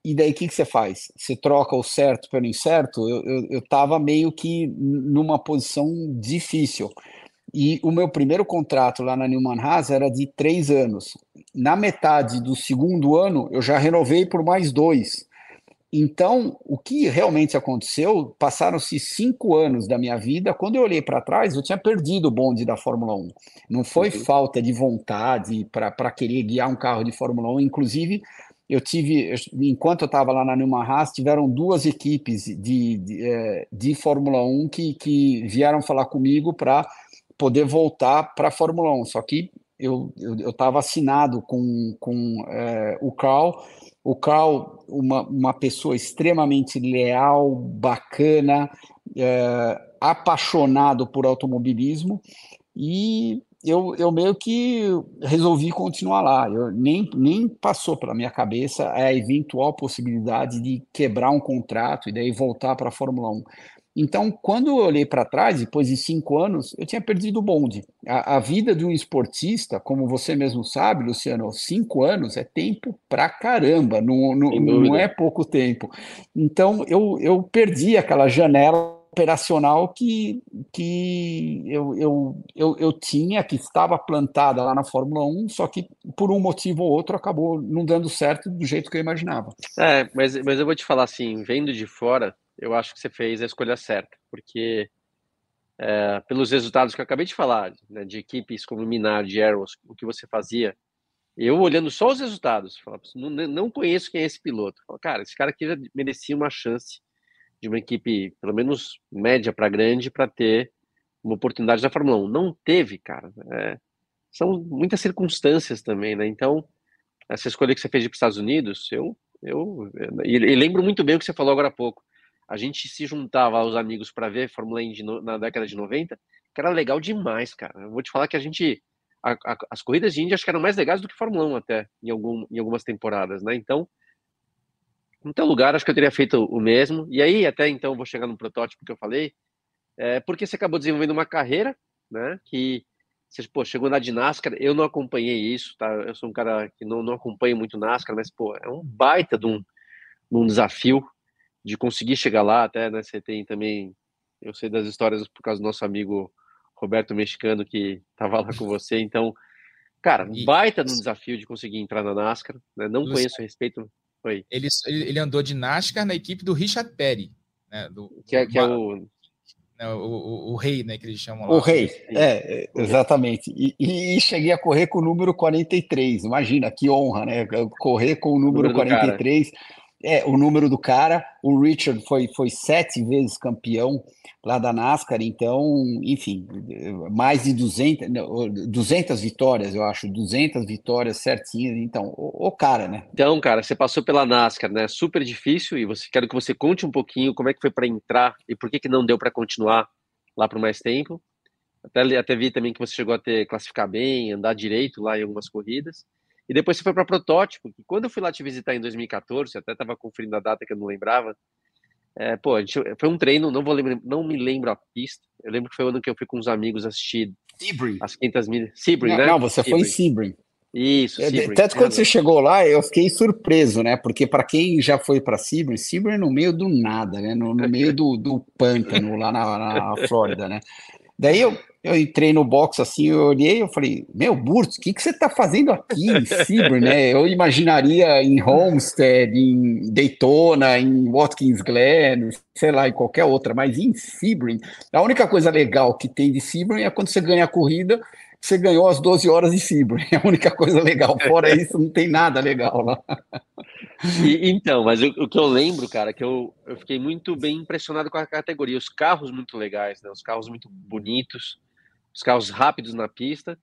E daí o que, que você faz? Você troca o certo pelo incerto? Eu estava meio que numa posição difícil. E o meu primeiro contrato lá na Newman Haas era de três anos. Na metade do segundo ano, eu já renovei por mais dois. Então, o que realmente aconteceu, passaram-se cinco anos da minha vida. Quando eu olhei para trás, eu tinha perdido o bonde da Fórmula 1. Não foi uhum. falta de vontade para querer guiar um carro de Fórmula 1. Inclusive, eu tive, enquanto eu estava lá na Newman Haas, tiveram duas equipes de, de, é, de Fórmula 1 que, que vieram falar comigo para poder voltar para a Fórmula 1. Só que eu estava assinado com, com é, o Carl. O Carl, uma, uma pessoa extremamente leal, bacana, é, apaixonado por automobilismo, e eu, eu meio que resolvi continuar lá. Eu, nem, nem passou pela minha cabeça a eventual possibilidade de quebrar um contrato e daí voltar para a Fórmula 1. Então, quando eu olhei para trás, depois de cinco anos, eu tinha perdido o bonde. A, a, vida de um esportista, como você mesmo sabe, Luciano, cinco anos é tempo pra caramba, não, não, não é pouco tempo. Então, eu, eu perdi aquela janela operacional que, que eu, eu, eu, eu tinha, que estava plantada lá na Fórmula 1, só que por um motivo ou outro acabou não dando certo do jeito que eu imaginava.
É, mas, mas eu vou te falar assim, vendo de fora, eu acho que você fez a escolha certa, porque é, pelos resultados que eu acabei de falar, né, de equipes como Minar, de Arrows, o que você fazia, eu olhando só os resultados, falava, não, não conheço quem é esse piloto. Cara, esse cara aqui já merecia uma chance de uma equipe, pelo menos média para grande, para ter uma oportunidade da Fórmula 1. Não teve, cara. É, são muitas circunstâncias também, né? Então, essa escolha que você fez para os Estados Unidos, eu, eu, e lembro muito bem o que você falou agora há pouco a gente se juntava aos amigos para ver Fórmula 1 na década de 90, que era legal demais, cara. Eu vou te falar que a gente. A, a, as corridas de Índia acho que eram mais legais do que Fórmula 1 até, em, algum, em algumas temporadas, né? Então, no teu lugar, acho que eu teria feito o mesmo. E aí, até então, vou chegar no protótipo que eu falei, é, porque você acabou desenvolvendo uma carreira, né? Que você, pô, chegou na de NASCAR, eu não acompanhei isso, tá? Eu sou um cara que não, não muito NASCAR, mas, pô, é um baita de um, de um desafio de conseguir chegar lá, até, né, você tem também, eu sei das histórias por causa do nosso amigo Roberto Mexicano, que estava lá com você, então, cara, baita no desafio de conseguir entrar na NASCAR, né, não Luciano, conheço a respeito,
Oi. Ele, ele andou de NASCAR na equipe do Richard Perry, né, do,
que, é, que é o...
Né, o, o, o, rei, né, que eles chamam lá.
O rei, é, exatamente. E, e, cheguei a correr com o número 43. Imagina que honra, né? Correr com o número, o número 43. É, o número do cara, o Richard foi, foi sete vezes campeão lá da NASCAR, então, enfim, mais de 200, 200 vitórias, eu acho, 200 vitórias certinhas, então, o, o, cara, né?
Então, cara, você passou pela NASCAR, né? Super difícil e você quero que você conte um pouquinho como é que foi para entrar e por que que não deu para continuar lá por mais tempo. Até, até vi também que você chegou a ter classificar bem, andar direito lá em algumas corridas. E depois você foi para protótipo, que quando eu fui lá te visitar em 2014, até estava conferindo a data que eu não lembrava. É, pô, gente, foi um treino, não vou lembrar, não me lembro a pista. Eu lembro que foi o ano que eu fui com uns amigos assistir
Sebring.
as 500 milhas. Sebring,
não,
né?
Não, você Sebring. foi em Sebring.
Isso,
é, Tanto quando você chegou lá, eu fiquei surpreso, né? Porque para quem já foi para Sebring, Sebring é no meio do nada, né? No, no meio do, do pântano lá na, na Flórida, né? Daí eu, eu entrei no box assim, eu olhei, eu falei, meu, Burtz, o que, que você está fazendo aqui em Sebring, né? Eu imaginaria em Homestead, em Daytona, em Watkins Glen, sei lá, em qualquer outra, mas em Sebring, a única coisa legal que tem de Sebring é quando você ganha a corrida você ganhou as 12 horas de fibra. É a única coisa legal. Fora isso, não tem nada legal lá.
E, então, mas o, o, que eu lembro, cara, que eu, eu fiquei muito bem impressionado com a categoria. Os carros muito legais, né? Os carros muito bonitos, os carros rápidos na pista.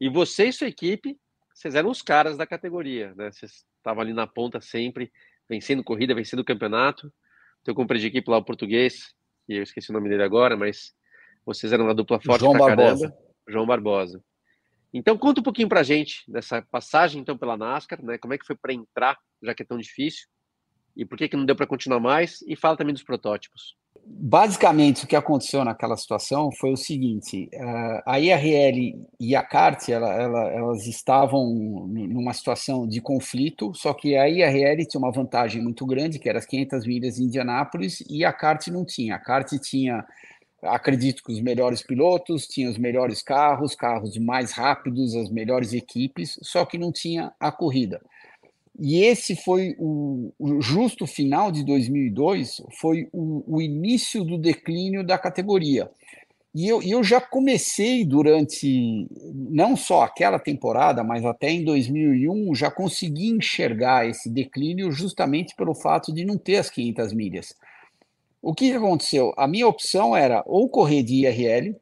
E você e sua equipe, vocês eram os caras da categoria, né? Vocês estavam ali na ponta sempre, vencendo corrida, vencendo campeonato. Teu companheiro de equipe lá, o português, que eu esqueci o nome dele agora, mas vocês eram uma dupla forte
João pra Barbosa. caramba.
João Barbosa. Então conta um pouquinho para a gente dessa passagem então pela NASCAR, né? Como é que foi para entrar, já que é tão difícil, e por que que não deu para continuar mais? E fala também dos protótipos.
Basicamente, o que aconteceu naquela situação foi o seguinte: eh, a IRL e a CART ela, ela, elas estavam numa situação de conflito, só que a IRL tinha uma vantagem muito grande, que era as 500 milhas em Indianápolis, e a CART não tinha. A CART tinha acredito que os melhores pilotos, tinha os melhores carros, carros mais rápidos, as melhores equipes, só que não tinha a corrida. E esse foi o, o justo final de 2002, foi o, o, início do declínio da categoria. E eu, eu já comecei durante, não só aquela temporada, mas até em 2001, já consegui enxergar esse declínio justamente pelo fato de não ter as 500 milhas. O que aconteceu? A minha opção era ou correr de IRL,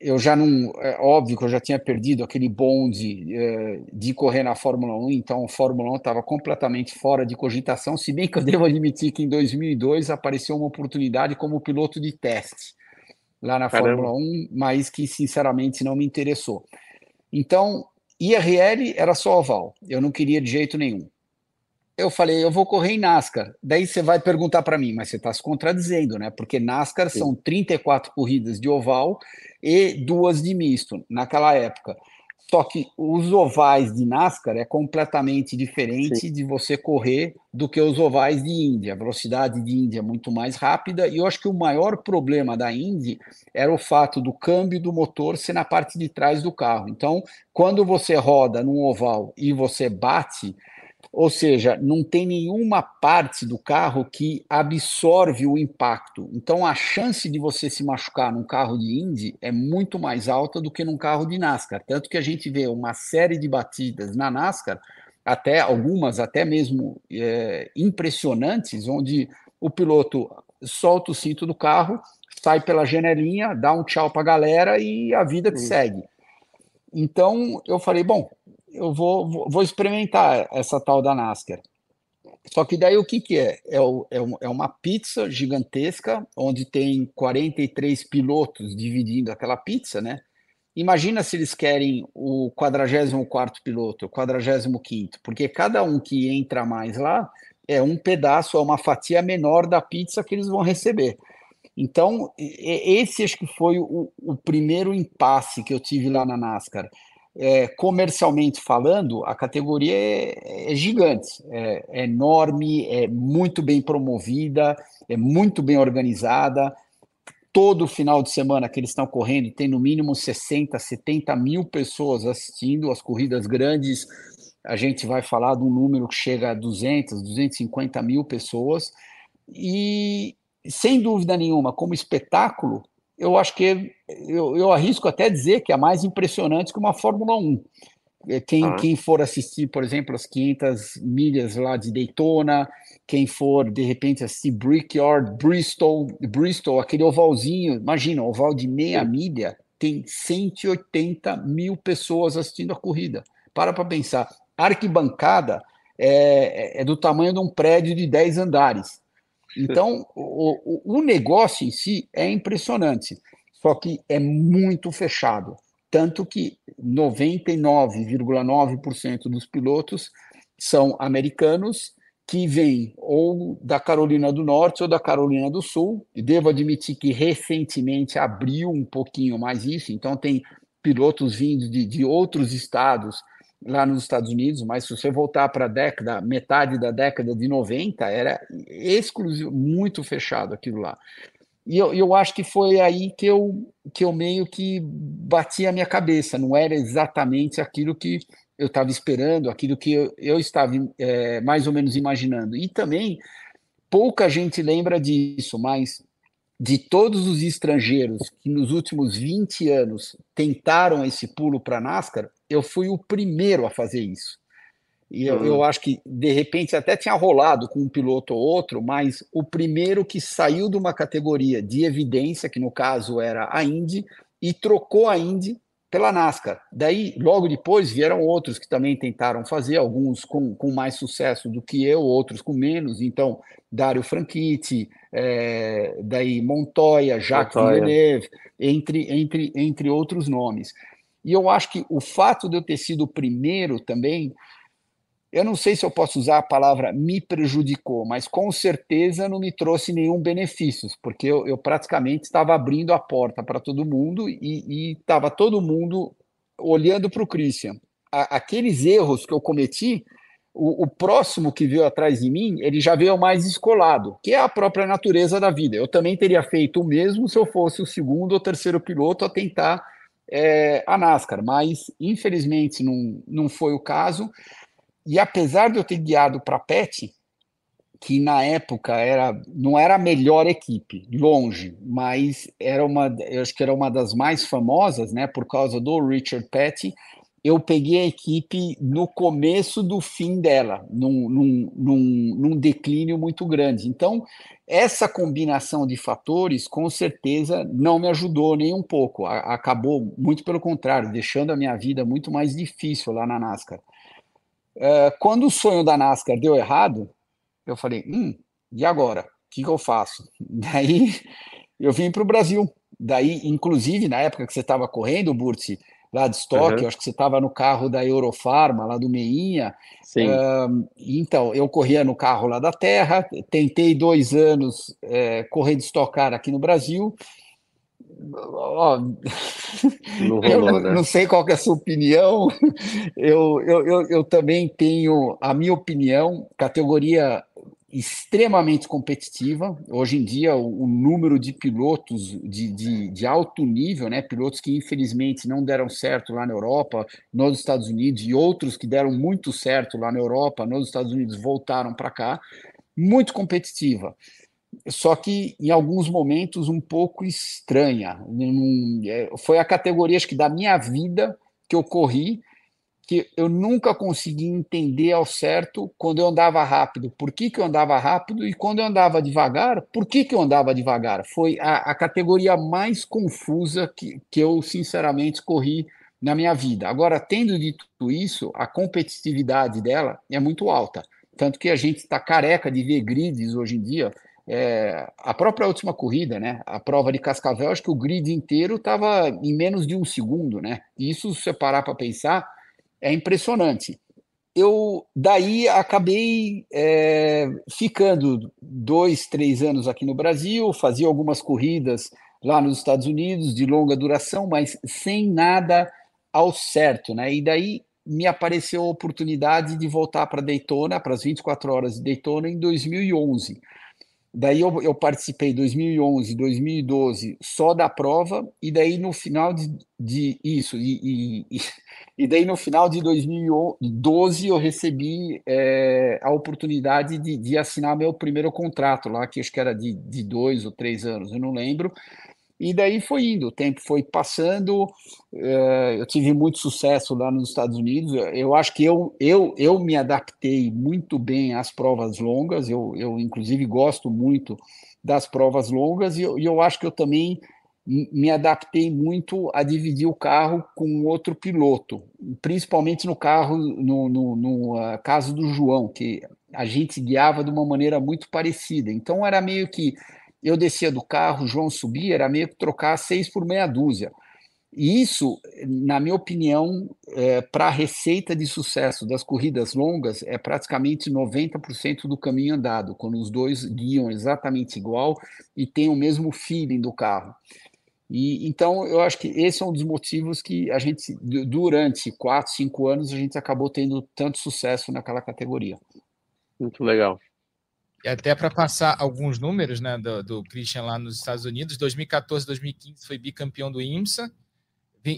eu já não, é óbvio que eu já tinha perdido aquele bonde é, de correr na Fórmula 1, então a Fórmula 1 estava completamente fora de cogitação, se bem que eu devo admitir que em 2002 apareceu uma oportunidade como piloto de teste lá na Caramba. Fórmula 1, mas que sinceramente não me interessou. Então, IRL era só oval, eu não queria de jeito nenhum eu falei, eu vou correr em NASCAR. Daí você vai perguntar para mim, mas você está se contradizendo, né? Porque NASCAR Sim. são 34 corridas de oval e duas de misto naquela época. Só que os ovais de NASCAR é completamente diferente Sim. de você correr do que os ovais de Índia. A velocidade de Índia é muito mais rápida e eu acho que o maior problema da Indy era o fato do câmbio do motor ser na parte de trás do carro. Então, quando você roda num oval e você bate, ou seja, não tem nenhuma parte do carro que absorve o impacto. Então, a chance de você se machucar num carro de Indy é muito mais alta do que num carro de NASCAR. Tanto que a gente vê uma série de batidas na NASCAR, até algumas até mesmo é, impressionantes, onde o piloto solta o cinto do carro, sai pela janelinha, dá um tchau para a galera e a vida te segue. Então, eu falei, bom, eu vou, vou experimentar essa tal da NASCAR. Só que daí o que, que é? É, é, é uma pizza gigantesca, onde tem 43 pilotos dividindo aquela pizza, né? Imagina se eles querem o 44 piloto, o 45, porque cada um que entra mais lá é um pedaço, é uma fatia menor da pizza que eles vão receber. Então, esse acho que foi o, o primeiro impasse que eu tive lá na NASCAR é, comercialmente falando, a categoria é, é gigante, é, é, enorme, é muito bem promovida, é muito bem organizada. Todo final de semana que eles estão correndo, tem no mínimo 60, 70 mil pessoas assistindo as corridas grandes. A gente vai falar de um número que chega a 200, 250 mil pessoas. E, sem dúvida nenhuma, como espetáculo, eu acho que eu, eu, arrisco até dizer que é mais impressionante que uma Fórmula 1. É, quem, ah. quem for assistir, por exemplo, as 500 milhas lá de Daytona, quem for de repente assistir Brickyard, Bristol, Bristol, aquele ovalzinho, imagina, oval de meia milha, tem 180 mil pessoas assistindo a corrida. Para para pensar, arquibancada é, é do tamanho de um prédio de 10 andares. Então, o, o, negócio em si é impressionante. só que é muito fechado. Tanto que 99,9% dos pilotos são americanos que vêm ou da Carolina do Norte ou da Carolina do Sul. E devo admitir que recentemente abriu um pouquinho mais isso, então tem pilotos vindos de, de outros estados lá nos Estados Unidos, mas se você voltar para a década, metade da década de 90, era exclusivo, muito fechado aquilo lá. E eu, eu acho que foi aí que eu, que eu meio que bati a minha cabeça, não era exatamente aquilo que eu estava esperando, aquilo que eu, eu estava é, mais ou menos imaginando. E também, pouca gente lembra disso, mas de todos os estrangeiros que nos últimos 20 anos tentaram esse pulo para NASCAR, eu fui o primeiro a fazer isso. E eu, eu, uhum. acho que, de repente, até tinha rolado com um piloto ou outro, mas o primeiro que saiu de uma categoria de evidência, que no caso era a Indy, e trocou a Indy pela NASCAR. Daí, logo depois, vieram outros que também tentaram fazer, alguns com, com mais sucesso do que eu, outros com menos. Então, Dário Franchitti, é, daí Montoya, Jacques Montoya. Villeneuve, entre, entre, entre outros nomes. E eu acho que o fato de eu ter sido o primeiro também eu não sei se eu posso usar a palavra me prejudicou, mas com certeza não me trouxe nenhum benefício, porque eu, eu praticamente estava abrindo a porta para todo mundo e estava todo mundo olhando para o Christian. A, aqueles erros que eu cometi, o, o, próximo que veio atrás de mim, ele já veio mais escolado, que é a própria natureza da vida. Eu também teria feito o mesmo se eu fosse o segundo ou terceiro piloto a tentar é, a NASCAR, mas infelizmente não, não foi o caso. E apesar de eu ter guiado para a PET, que na época era não era a melhor equipe, longe, mas era uma, eu acho que era uma das mais famosas, né, por causa do Richard Petty. Eu peguei a equipe no começo do fim dela, num, num, num, num declínio muito grande. Então, essa combinação de fatores, com certeza, não me ajudou nem um pouco. acabou, muito pelo contrário, deixando a minha vida muito mais difícil lá na NASCAR. É, quando o sonho da NASCAR deu errado, eu falei, hum, e agora? O que, que eu faço? Daí eu vim para o Brasil. Daí, inclusive, na época que você estava correndo, Burti, lá de estoque, uhum. acho que você estava no carro da Eurofarma, lá do Meinha. Sim. Então, eu corria no carro lá da Terra, tentei dois anos é, correr de estocar aqui no Brasil, Ó, não rolou, né? não sei qual é a sua opinião. Eu, eu, eu, eu, também tenho a minha opinião, categoria extremamente competitiva. Hoje em dia, o, o número de pilotos de, de, de, alto nível, né? pilotos que infelizmente não deram certo lá na Europa, nos Estados Unidos, e outros que deram muito certo lá na Europa, nos Estados Unidos, voltaram para cá, muito competitiva só que em alguns momentos um pouco estranha. É, foi a categoria, acho que da minha vida que eu corri, que eu nunca consegui entender ao certo quando eu andava rápido, por que, que eu andava rápido, e quando eu andava devagar, por que, que eu andava devagar. Foi a, a categoria mais confusa que, que eu, sinceramente, corri na minha vida. Agora, tendo dito isso, a competitividade dela é muito alta. Tanto que a gente está careca de ver grids hoje em dia é, a própria última corrida, né? A prova de Cascavel, acho que o grid inteiro estava em menos de um segundo, né? E isso, se você parar para pensar, é impressionante. Eu daí acabei é, ficando dois, três anos aqui no Brasil, fazia algumas corridas lá nos Estados Unidos de longa duração, mas sem nada ao certo, né? E daí me apareceu a oportunidade de voltar para Daytona, para as 24 horas de Daytona, em 2011. Daí eu, eu participei 2011, 2012 só da prova, e daí no final de, de isso, e, e, e, daí no final de 2012 eu recebi é, a oportunidade de, de, assinar meu primeiro contrato lá, que acho que era de, de dois ou três anos, eu não lembro, e daí foi indo, o tempo foi passando, eh, eu tive muito sucesso lá nos Estados Unidos. Eu acho que eu, eu, eu me adaptei muito bem às provas longas, eu, eu inclusive gosto muito das provas longas, e eu, eu acho que eu também me adaptei muito a dividir o carro com outro piloto, principalmente no carro, no, no, no uh, caso do João, que a gente guiava de uma maneira muito parecida. Então era meio que eu descia do carro, o João subia, era meio que trocar seis por meia dúzia. E isso, na minha opinião, é, para a receita de sucesso das corridas longas, é praticamente 90% do caminho andado, quando os dois guiam exatamente igual e têm o mesmo feeling do carro. E então eu acho que esse é um dos motivos que a gente durante quatro, cinco anos a gente acabou tendo tanto sucesso naquela categoria.
Muito legal.
E até para passar alguns números, né, do, do, Christian lá nos Estados Unidos, 2014, 2015 foi bicampeão do IMSA,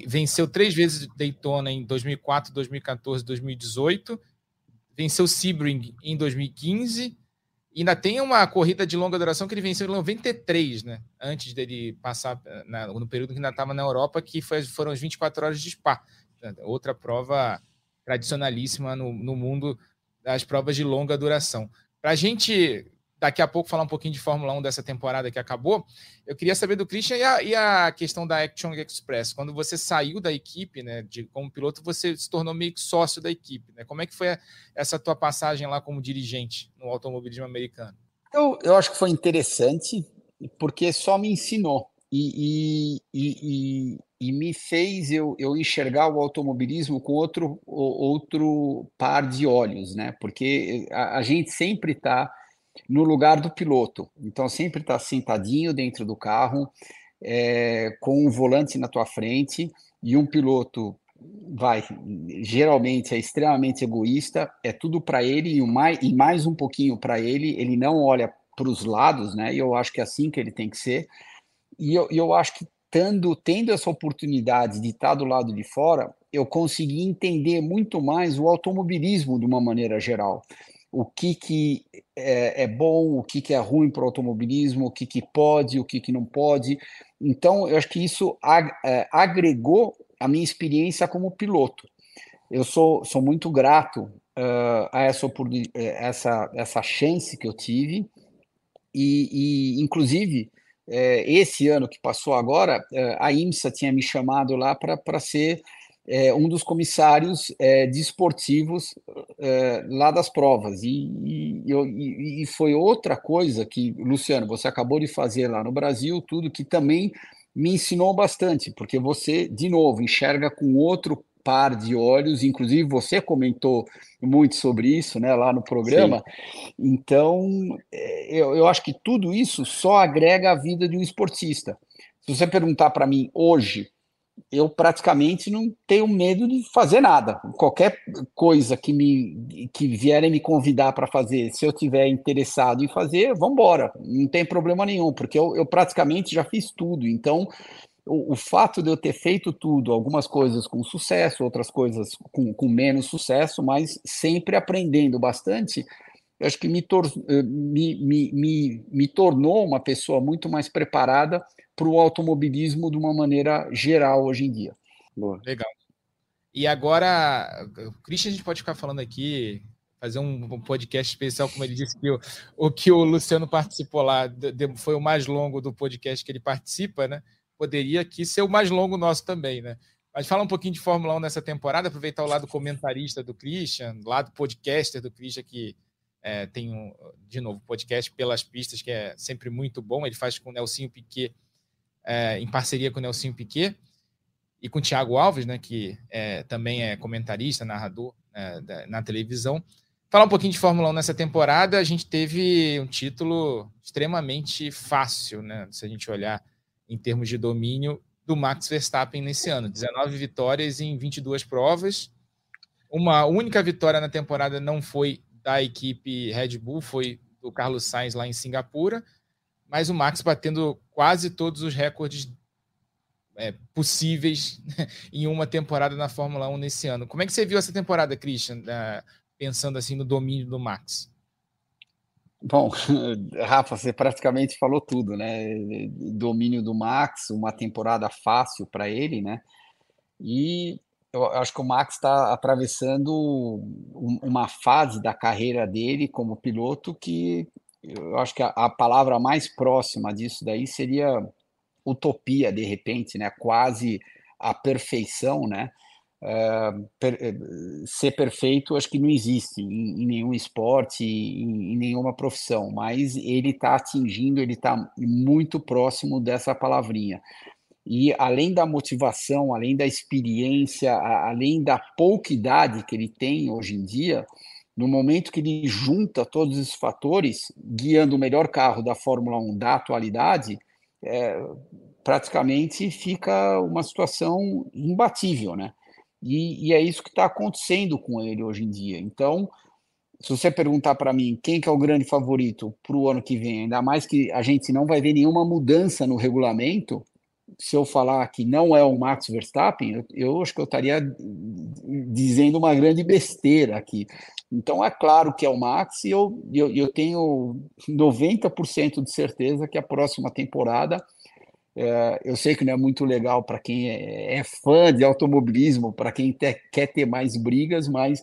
venceu três vezes Daytona em 2004, 2014, 2018, venceu Sebring em 2015 ainda tem uma corrida de longa duração que ele venceu em 93, né? Antes dele passar na, no período que ainda estava na Europa, que foi, foram as 24 horas de Spa. Outra prova tradicionalíssima no, no mundo das provas de longa duração. Para a gente daqui a pouco falar um pouquinho de Fórmula 1 dessa temporada que acabou. Eu queria saber do Christian e a, e a questão da Action Express. Quando você saiu da equipe, né, de, como piloto, você se tornou meio que sócio da equipe. Né? Como é que foi essa tua passagem lá como dirigente no automobilismo americano?
Eu, eu acho que foi interessante, porque só me ensinou. E, e, e, e, me fez eu, eu enxergar o automobilismo com outro, outro par de olhos, né? Porque a, a gente sempre está no lugar do piloto. Então, sempre está sentadinho dentro do carro, é, com um volante na tua frente e um piloto vai geralmente é extremamente egoísta é tudo para ele e, mais, e mais um pouquinho para ele ele não olha para os lados né e eu acho que é assim que ele tem que ser e eu, eu acho que tendo tendo essa oportunidade de estar do lado de fora eu consegui entender muito mais o automobilismo de uma maneira geral o que, que é, é bom, o que, que é ruim para o automobilismo, o que, que pode, o que, que não pode. Então, eu acho que isso é, agregou a minha experiência como piloto. Eu sou, sou muito grato uh, a essa, essa, essa chance que eu tive, e, e inclusive, é, esse ano que passou agora, é, a IMSA tinha me chamado lá para ser é, um dos comissários é, desportivos é, lá das provas. E, e, e, foi outra coisa que, Luciano, você acabou de fazer lá no Brasil, tudo que também me ensinou bastante, porque você, de novo, enxerga com outro par de olhos, inclusive você comentou muito sobre isso né, lá no programa. Sim. Então, é, eu, eu acho que tudo isso só agrega a vida de um esportista. Se você perguntar para mim hoje, eu praticamente não tenho medo de fazer nada. Qualquer coisa que me que vierem me convidar para fazer, se eu tiver interessado em fazer, vamos embora. Não tem problema nenhum, porque eu, eu praticamente já fiz tudo. Então, o, o, fato de eu ter feito tudo, algumas coisas com sucesso, outras coisas com, com menos sucesso, mas sempre aprendendo bastante, eu acho que me, tor eh, me, me, me, me tornou uma pessoa muito mais preparada para o automobilismo de uma maneira geral hoje em dia.
Boa. Legal. E agora, Christian, a gente pode ficar falando aqui, fazer um podcast especial, como ele disse que o, o que o Luciano participou lá de, foi o mais longo do podcast que ele participa, né? Poderia aqui ser o mais longo nosso também, né? Mas fala um pouquinho de Fórmula 1 nessa temporada, aproveitar o lado comentarista do Christian, lado podcaster do Christian, que é, tem, um, de novo, podcast Pelas Pistas, que é sempre muito bom. Ele faz com o Nelsinho Piquet é, em parceria com o Nelson Piquet e com o Thiago Alves, né, que é, também é comentarista, narrador é, da, na televisão. Falar um pouquinho de Fórmula 1 nessa temporada, a gente teve um título extremamente fácil, né, se a gente olhar em termos de domínio do Max Verstappen nesse ano. 19 vitórias em 22 provas. Uma única vitória na temporada não foi da equipe Red Bull, foi do Carlos Sainz lá em Singapura mas o Max batendo quase todos os recordes é, possíveis em uma temporada na Fórmula 1 nesse ano. Como é que você viu essa temporada, Christian, pensando assim no domínio do Max?
Bom, Rafa, você praticamente falou tudo, né? Domínio do Max, uma temporada fácil para ele, né? E eu acho que o Max está atravessando uma fase da carreira dele como piloto que eu acho que a, a, palavra mais próxima disso daí seria utopia, de repente, né? Quase a perfeição, né? É, per, é, ser perfeito, acho que não existe em, em nenhum esporte, em, em, nenhuma profissão, mas ele está atingindo, ele está muito próximo dessa palavrinha. E além da motivação, além da experiência, além da pouca idade que ele tem hoje em dia, no momento que ele junta todos esses fatores, guiando o melhor carro da Fórmula 1 da atualidade, é, praticamente fica uma situação imbatível, né? E, e é isso que está acontecendo com ele hoje em dia. Então, se você perguntar para mim quem que é o grande favorito para o ano que vem, ainda mais que a gente não vai ver nenhuma mudança no regulamento, se eu falar que não é o Max Verstappen, eu, eu acho que eu estaria dizendo uma grande besteira aqui. Então, é claro que é o Max, e eu, eu, eu tenho 90% de certeza que a próxima temporada é, eu sei que não é muito legal para quem é, é, fã de automobilismo, para quem te, quer ter mais brigas, mas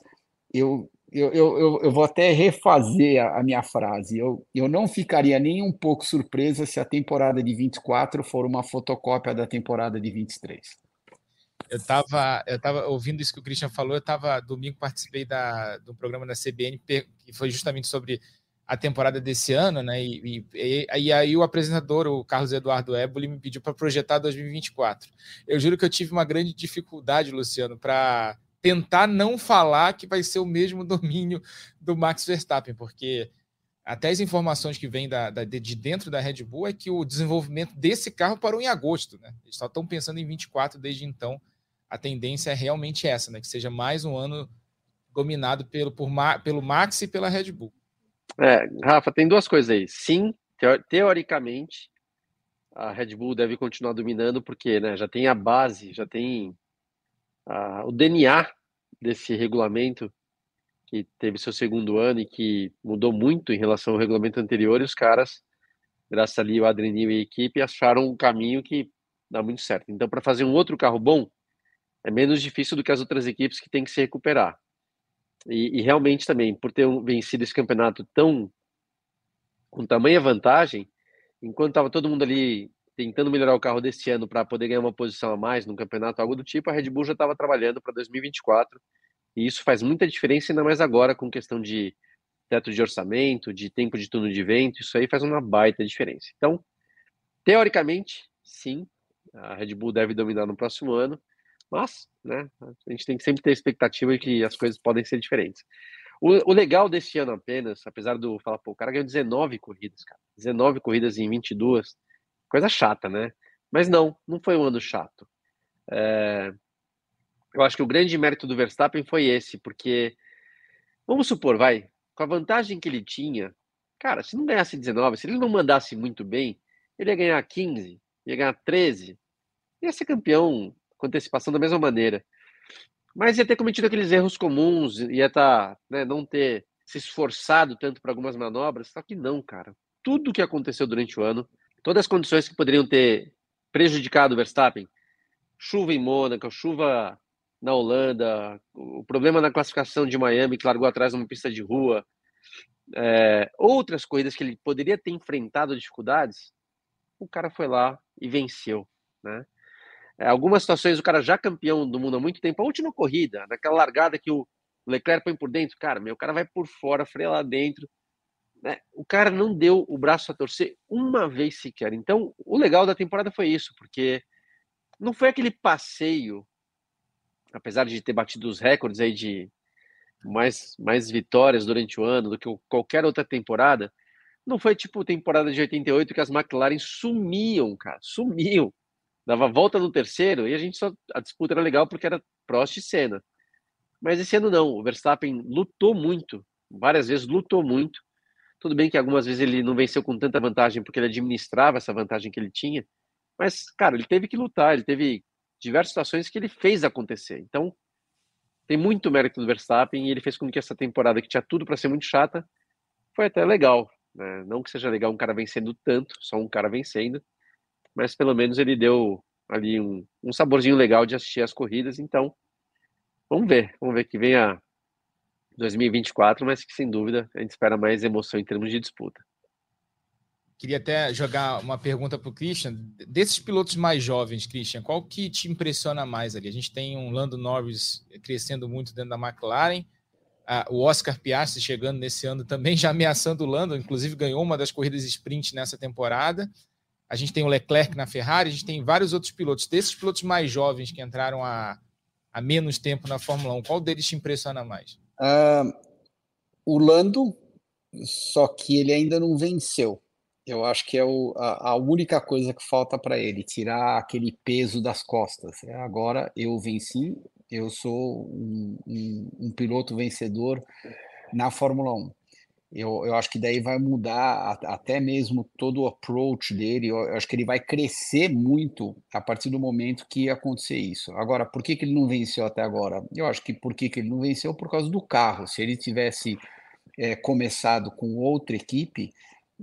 eu, eu, eu, eu vou até refazer a, a, minha frase. Eu, eu não ficaria nem um pouco surpresa se a temporada de 24 for uma fotocópia da temporada de 23.
Eu estava eu tava ouvindo isso que o Christian falou, eu estava domingo participei da, do programa da CBN que foi justamente sobre a temporada desse ano, né? E, e, e, aí o apresentador, o Carlos Eduardo Éboli, me pediu para projetar 2024. Eu juro que eu tive uma grande dificuldade, Luciano, para tentar não falar que vai ser o mesmo domínio do Max Verstappen, porque até as informações que vêm da, da, de dentro da Red Bull é que o desenvolvimento desse carro parou em agosto, né? Eles só estão pensando em 24 desde então. A tendência é realmente essa, né? Que seja mais um ano dominado pelo, por, pelo Max e pela Red Bull.
É, Rafa, tem duas coisas aí. Sim, teoricamente, a Red Bull deve continuar dominando, porque né, já tem a base, já tem o DNA desse regulamento que teve seu segundo ano e que mudou muito em relação ao regulamento anterior, e os caras, graças ali ao Adrenil e a equipe, acharam um caminho que dá muito certo. Então, para fazer um outro carro bom, é menos difícil do que as outras equipes que têm que se recuperar. E, e, realmente também, por ter vencido esse campeonato tão com tamanha vantagem, enquanto estava todo mundo ali tentando melhorar o carro desse ano para poder ganhar uma posição a mais no campeonato, algo do tipo, a Red Bull já estava trabalhando para 2024. E isso faz muita diferença, ainda mais agora com questão de teto de orçamento, de tempo de turno de vento, isso aí faz uma baita diferença. Então, teoricamente, sim, a Red Bull deve dominar no próximo ano. Mas, né, a gente tem que sempre ter expectativa de que as coisas podem ser diferentes. O, o legal desse ano apenas, apesar do falar, pô, o cara ganhou 19 corridas, cara. 19 corridas em 22. Coisa chata, né? Mas não, não foi um ano chato. É, eu acho que o grande mérito do Verstappen foi esse, porque, vamos supor, vai, com a vantagem que ele tinha, cara, se não ganhasse 19, se ele não mandasse muito bem, ele ia ganhar 15, ia ganhar 13, ia ser campeão com antecipação da mesma maneira. Mas ia ter cometido aqueles erros comuns, ia estar, tá, né, não ter se esforçado tanto para algumas manobras, só que não, cara. Tudo que aconteceu durante o ano, todas as condições que poderiam ter prejudicado o Verstappen, chuva em Mônaco, chuva na Holanda, o problema na classificação de Miami, que largou atrás numa pista de rua, é, outras corridas que ele poderia ter enfrentado dificuldades, o cara foi lá e venceu, né? É, algumas situações o cara já campeão do mundo há muito tempo, a última corrida, naquela largada que o Leclerc põe por dentro, cara, meu, o cara vai por fora, freia lá dentro. Né? O cara não deu o braço a torcer uma vez sequer. Então, o legal da temporada foi isso, porque não foi aquele passeio, apesar de ter batido os recordes aí de mais, mais vitórias durante o ano do que qualquer outra temporada, não foi tipo temporada de 88 que as McLaren sumiam, cara, sumiam dava volta no terceiro e a gente só a disputa era legal porque era Prost e Senna. Mas esse ano não, o Verstappen lutou muito, várias vezes lutou muito. Tudo bem que algumas vezes ele não venceu com tanta vantagem porque ele administrava essa vantagem que ele tinha, mas cara, ele teve que lutar, ele teve diversas situações que ele fez acontecer. Então, tem muito mérito do Verstappen e ele fez com que essa temporada que tinha tudo para ser muito chata foi até legal, né? Não que seja legal um cara vencendo tanto, só um cara vencendo, mas pelo menos ele deu ali um, um saborzinho legal de assistir as corridas. Então, vamos ver, vamos ver que venha 2024, mas que sem dúvida a gente espera mais emoção em termos de disputa.
queria até jogar uma pergunta para o Christian. Desses pilotos mais jovens, Christian, qual que te impressiona mais ali? A gente tem um Lando Norris crescendo muito dentro da McLaren, o Oscar Piastri chegando nesse ano também, já ameaçando o Lando, inclusive ganhou uma das corridas sprint nessa temporada. A gente tem o Leclerc na Ferrari, a gente tem vários outros pilotos. Desses pilotos mais jovens que entraram há, há menos tempo na Fórmula 1, qual deles te impressiona mais? Uh,
o Lando, só que ele ainda não venceu. Eu acho que é o, a, a, única coisa que falta para ele, tirar aquele peso das costas. É, agora eu venci, eu sou um, um, um piloto vencedor na Fórmula 1. Eu, eu acho que daí vai mudar até mesmo todo o approach dele. Eu, eu acho que ele vai crescer muito a partir do momento que acontecer isso. Agora, por que, que ele não venceu até agora? Eu acho que por que, que ele não venceu? Por causa do carro. Se ele tivesse é, começado com outra equipe,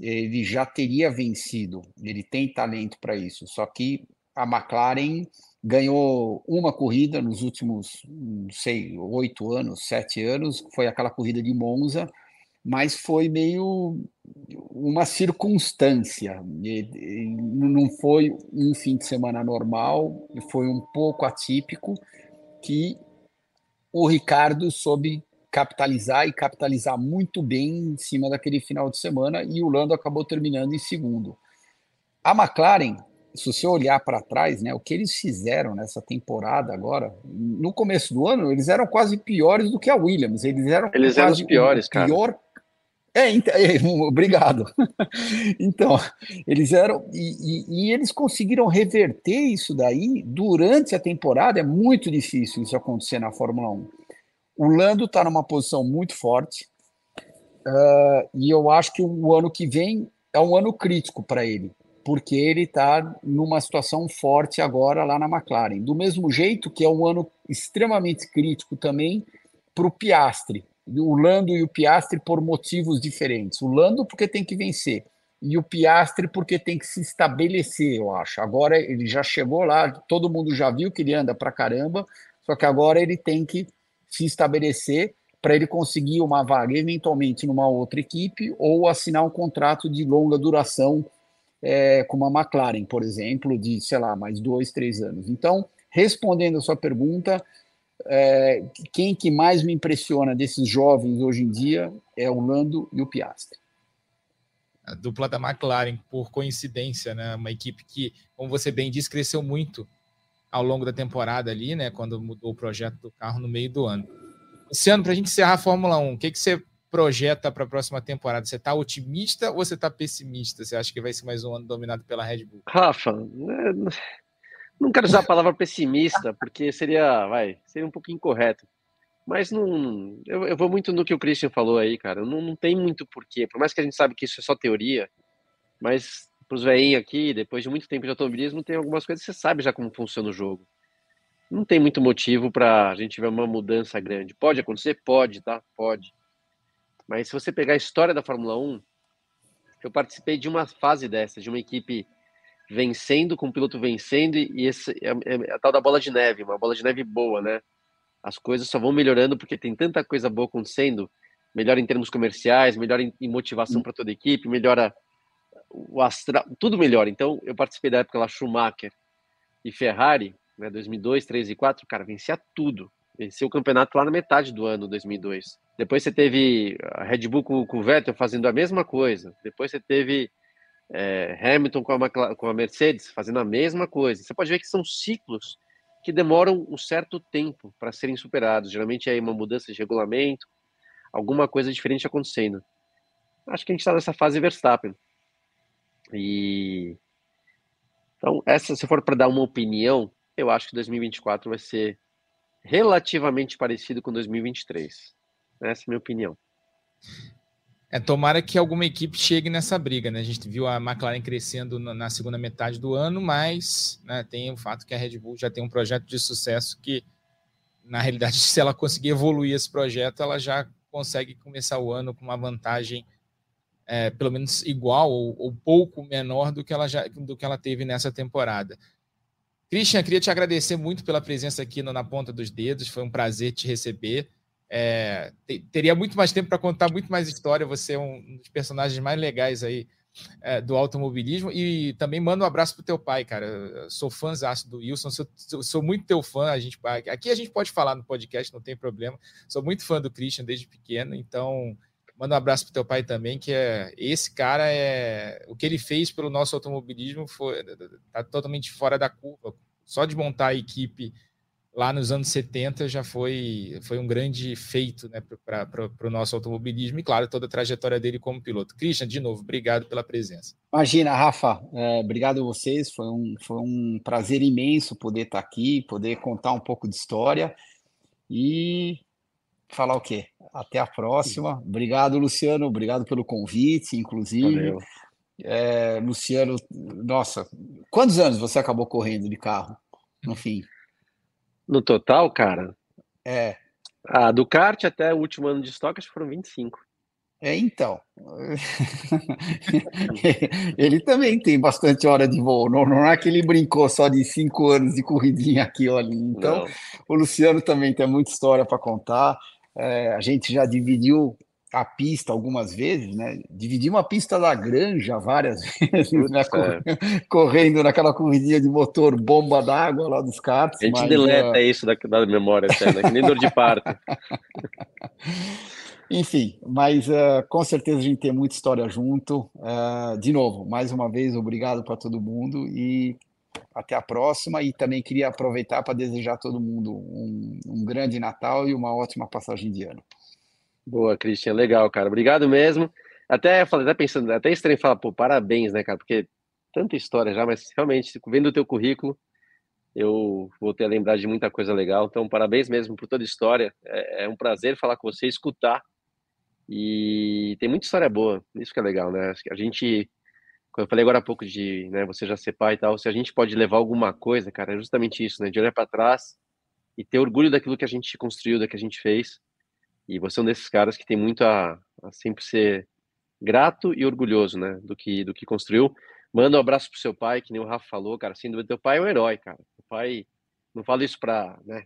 ele já teria vencido. Ele tem talento para isso. Só que a McLaren ganhou uma corrida nos últimos, não sei, oito anos, sete anos, foi aquela corrida de Monza, mas foi meio uma circunstância. Não foi um fim de semana normal, foi um pouco atípico que o Ricardo soube capitalizar e capitalizar muito bem em cima daquele final de semana e o Lando acabou terminando em segundo. A McLaren, se você olhar para trás, né, o que eles fizeram nessa temporada agora, no começo do ano, eles eram quase piores do que a Williams. Eles eram
eles eram os piores, cara.
Pior é, é, obrigado. Então, eles eram. E, e, e, eles conseguiram reverter isso daí durante a temporada. É muito difícil isso acontecer na Fórmula 1. O Lando está numa posição muito forte. Uh, e eu acho que o ano que vem é um ano crítico para ele, porque ele está numa situação forte agora lá na McLaren. Do mesmo jeito que é um ano extremamente crítico também para o Piastre o Lando e o Piastre por motivos diferentes. O Lando porque tem que vencer e o Piastre porque tem que se estabelecer, eu acho. Agora ele já chegou lá, todo mundo já viu que ele anda para caramba, só que agora ele tem que se estabelecer para ele conseguir uma vaga eventualmente numa outra equipe ou assinar um contrato de longa duração é, com uma McLaren, por exemplo, de sei lá mais dois, três anos. Então, respondendo a sua pergunta, é, quem que mais me impressiona desses jovens hoje em dia é o Lando e o Piastri.
A dupla da McLaren, por coincidência, né? Uma equipe que, como você bem disse, cresceu muito ao longo da temporada ali, né? Quando mudou o projeto do carro no meio do ano. Esse ano, para a gente encerrar a Fórmula 1, o que, que você projeta para a próxima temporada? Você está otimista ou você está pessimista? Você acha que vai ser mais um ano dominado pela Red Bull?
Rafa, é, não quero usar a palavra pessimista, porque seria, vai, seria um pouco incorreto. Mas não, eu, eu vou muito no que o Christian falou aí, cara. Não, não tem muito porquê. Por mais que a gente sabe que isso é só teoria, mas para os velhinhos aqui, depois de muito tempo de automobilismo, tem algumas coisas que você sabe já como funciona o jogo. Não tem muito motivo para a gente ver uma mudança grande. Pode acontecer? Pode, tá? Pode. Mas se você pegar a história da Fórmula 1, eu participei de uma fase dessa, de uma equipe vencendo, com o piloto vencendo, e esse é, é, a tal da bola de neve, uma bola de neve boa, né? As coisas só vão melhorando porque tem tanta coisa boa acontecendo, melhor em termos comerciais, melhor em, em motivação hum. para toda a equipe, melhora o astral, tudo melhor. Então, eu participei da época lá Schumacher e Ferrari, né, 2002, 3 e 4, cara, vencia tudo. Venceu o campeonato lá na metade do ano, 2002. Depois você teve a Red Bull com, com o Vettel fazendo a mesma coisa. Depois você teve é, Hamilton com a, com a Mercedes fazendo a mesma coisa. Você pode ver que são ciclos que demoram um certo tempo para serem superados. Geralmente é uma mudança de regulamento, alguma coisa diferente acontecendo. Acho que a gente está nessa fase Verstappen. E então, essa, se for para dar uma opinião, eu acho que 2024 vai ser relativamente parecido com 2023. Essa é a minha opinião.
É, tomara que alguma equipe chegue nessa briga, né? A gente viu a McLaren crescendo na segunda metade do ano, mas né, tem o fato que a Red Bull já tem um projeto de sucesso que, na realidade, se ela conseguir evoluir esse projeto, ela já consegue começar o ano com uma vantagem é, pelo menos igual ou, ou, pouco menor do que ela já do que ela teve nessa temporada. Christian, queria te agradecer muito pela presença aqui no, na ponta dos dedos. Foi um prazer te receber. É, teria muito mais tempo para contar muito mais história. Você é um dos personagens mais legais aí é, do automobilismo. E também manda um abraço pro teu pai, cara. Eu sou fãzaço do Wilson, sou, sou, muito teu fã. A gente, aqui a gente pode falar no podcast, não tem problema. Sou muito fã do Christian desde pequeno, então manda um abraço pro teu pai também, que é esse cara é o que ele fez pelo nosso automobilismo foi tá totalmente fora da curva. Só de montar a equipe lá nos anos 70 já foi, foi um grande feito né, para o nosso automobilismo e, claro, toda a trajetória dele como piloto. Christian, de novo, obrigado pela presença.
Imagina, Rafa, é, obrigado a vocês, foi um, foi um prazer imenso poder estar aqui, poder contar um pouco de história e falar o quê? Até a próxima. Obrigado, Luciano, obrigado pelo convite, inclusive. Valeu. É, Luciano, nossa, quantos anos você acabou correndo de carro, no fim?
No total, cara?
É.
Ah, do kart até o último ano de estoque, acho que foram 25.
É, então. ele também tem bastante hora de voo. Não, não, é que ele brincou só de cinco anos de corridinha aqui ou ali. Então, não. o Luciano também tem muita história para contar. É, a gente já dividiu a pista algumas vezes, né? Dividimos a pista da Granja várias vezes, né? Correndo naquela corridinha de motor bomba d'água lá dos karts.
A gente mas, deleta uh... isso da, da memória, até, né? que nem dor de parto.
Enfim, mas uh, com certeza a gente tem muita história junto. Uh, de novo, mais uma vez, obrigado para todo mundo e até a próxima. E também queria aproveitar para desejar a todo mundo um, um grande Natal e uma ótima passagem de ano.
Boa, Cristian, legal, cara. Obrigado mesmo. Até falei, até pensando, até estranho falar, pô, parabéns, né, cara? Porque tanta história já, mas realmente, vendo o teu currículo, eu voltei a lembrar de muita coisa legal. Então, parabéns mesmo por toda a história. É, é um prazer falar com você, escutar. E tem muita história boa, isso que é legal, né? A gente, quando eu falei agora há pouco de, né, você já ser pai e tal, se a gente pode levar alguma coisa, cara, é justamente isso, né? De olhar para trás e ter orgulho daquilo que a gente construiu, da que a gente fez e você é um desses caras que tem muito a, a sempre ser grato e orgulhoso, né, do que do que construiu. Manda um abraço pro seu pai, que nem o Rafa falou, cara. Sem dúvida, teu pai é um herói, cara. Teu pai, não falo isso pra, né,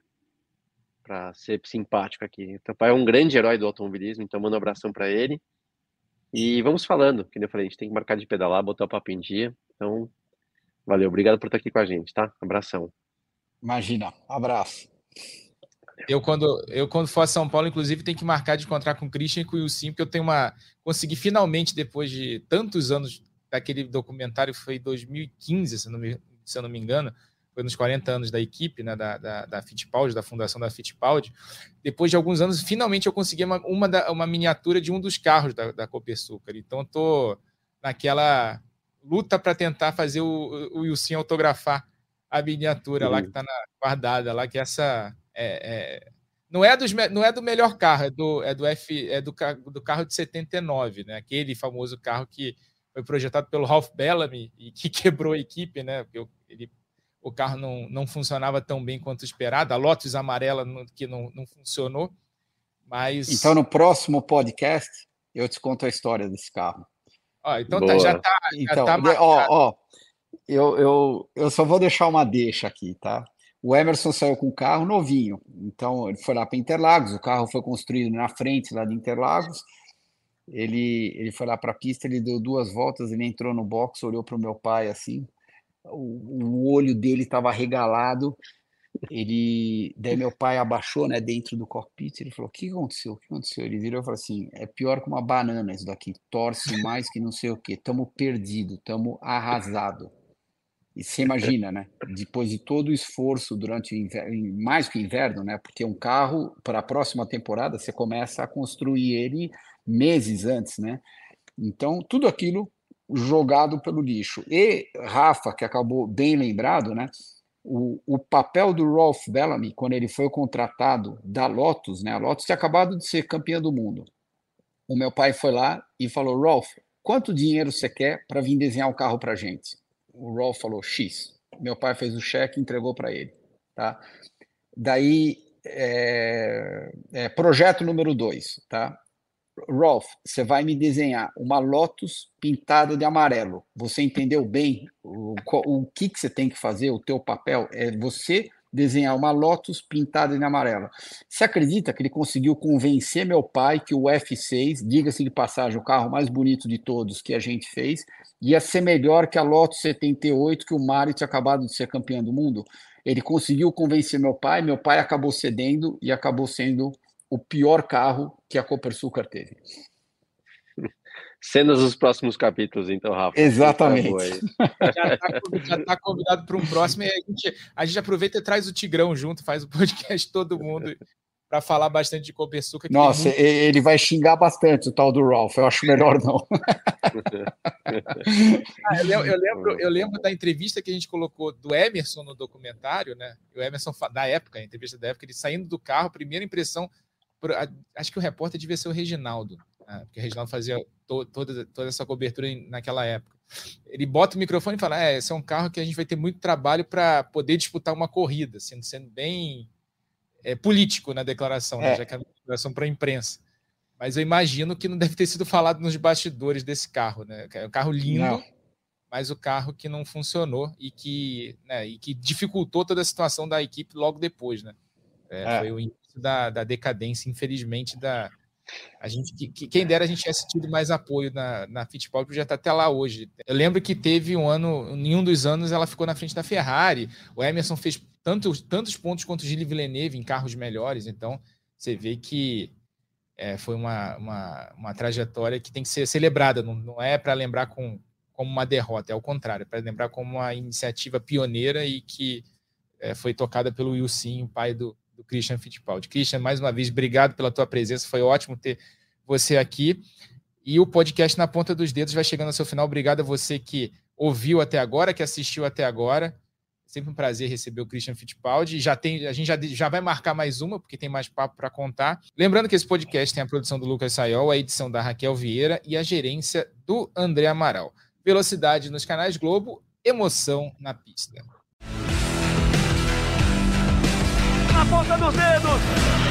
pra ser simpático aqui. Teu pai é um grande herói do automobilismo, então manda um abração para ele. E vamos falando, que eu falei, a gente tem que marcar de pedalar, botar o papo em dia. Então, valeu, obrigado por estar aqui com a gente, tá? Abração.
Imagina, abraço.
Eu quando, eu, quando for a São Paulo, inclusive, tenho que marcar de encontrar com o Christian e com o Wilson, porque eu tenho uma. Consegui finalmente, depois de tantos anos daquele documentário, foi 2015, se não me, se eu não me engano, foi nos 40 anos da equipe, né, da, da, da Fittipaldi, da fundação da Fittipaldi. Depois de alguns anos, finalmente eu consegui uma, uma, da, uma miniatura de um dos carros da, da Copersucar. Então, eu tô naquela luta para tentar fazer o, o Wilson autografar a miniatura uhum. lá que está guardada lá, que é essa é, é, não, é dos, não é do melhor carro, é do, é do, F, é do, do carro de 79, né? aquele famoso carro que foi projetado pelo Ralph Bellamy e que quebrou a equipe, né? Porque ele, o carro não, não funcionava tão bem quanto esperado, a Lotus amarela que não, não funcionou. Mas...
Então, no próximo podcast, eu te conto a história desse carro.
Ó, então tá, já está.
Então, tá ó, ó, eu, eu, eu só vou deixar uma deixa aqui, tá? O Emerson saiu com um carro novinho, então ele foi lá para Interlagos, o carro foi construído na frente lá de Interlagos. Ele, ele foi lá para a pista, ele deu duas voltas, ele entrou no box, olhou para o meu pai assim, o, o olho dele estava regalado. Ele, daí meu pai abaixou, né, dentro do cockpit, ele falou: "O que aconteceu? O que aconteceu?" Ele virou e falou assim: "É pior que uma banana isso daqui, torce mais que não sei o quê. Tamo perdido, tamo arrasado." E você imagina, né? Depois de todo o esforço durante o inverno, mais que inverno, né? Porque um carro, para a próxima temporada, você começa a construir ele meses antes, né? Então, tudo aquilo jogado pelo lixo. E Rafa, que acabou bem lembrado, né? O, o papel do Rolf Bellamy, quando ele foi contratado da Lotus, né? A Lotus tinha acabado de ser campeã do mundo. O meu pai foi lá e falou: Rolf, quanto dinheiro você quer para vir desenhar um carro para gente? O Rolf falou X. Meu pai fez o cheque e entregou para ele. Tá? Daí, é, é, projeto número dois. Tá? Rolf, você vai me desenhar uma Lotus pintada de amarelo. Você entendeu bem o, o que, que você tem que fazer, o teu papel? É você desenhar uma Lotus pintada em amarela. Você acredita que ele conseguiu convencer meu pai que o F6, diga-se de passagem, o carro mais bonito de todos que a gente fez, ia ser melhor que a Lotus 78 que o Mário tinha acabado de ser campeão do mundo? Ele conseguiu convencer meu pai, meu pai acabou cedendo e acabou sendo o pior carro que a Copersucar teve.
Cenas dos próximos capítulos, então, Rafa.
Exatamente.
Já está tá convidado para um próximo e a gente, a gente aproveita e traz o Tigrão junto, faz o podcast todo mundo para falar bastante de Copersuca.
Nossa, muito... ele vai xingar bastante o tal do Ralph, eu acho melhor não.
ah, eu, eu, lembro, eu lembro da entrevista que a gente colocou do Emerson no documentário, né? O Emerson da época, a entrevista da época, ele saindo do carro, primeira impressão, acho que o repórter devia ser o Reginaldo? Porque o Reginaldo fazia to, toda, toda essa cobertura naquela época. Ele bota o microfone e fala: É, esse é um carro que a gente vai ter muito trabalho para poder disputar uma corrida, sendo, sendo bem é, político na declaração, né? é. já que é uma declaração para a imprensa. Mas eu imagino que não deve ter sido falado nos bastidores desse carro, né? É um carro lindo, não. mas o carro que não funcionou e que, né, e que dificultou toda a situação da equipe logo depois, né? É, é. Foi o início da, da decadência, infelizmente, da, a gente, que, quem dera a gente tivesse tido mais apoio na, na Fittipaldi, já está até lá hoje. Eu lembro que teve um ano, em um dos anos, ela ficou na frente da Ferrari. O Emerson fez tantos, tantos pontos quanto o Gilles Villeneuve em carros melhores. Então, você vê que é, foi uma, uma, uma, trajetória que tem que ser celebrada. Não, não é para lembrar com, como uma derrota, é o contrário, é para lembrar como uma iniciativa pioneira e que é, foi tocada pelo Wilson, o pai do, do Christian Fittipaldi. Christian, mais uma vez, obrigado pela tua presença, foi ótimo ter você aqui. E o podcast Na Ponta dos Dedos vai chegando ao seu final. Obrigado a você que ouviu até agora, que assistiu até agora. Sempre um prazer receber o Christian Fittipaldi. Já tem, a gente já, já vai marcar mais uma, porque tem mais papo para contar. Lembrando que esse podcast tem a produção do Lucas Sayol, a edição da Raquel Vieira e a gerência do André Amaral. Velocidade nos canais Globo, emoção na pista.
Ponta dos dedos.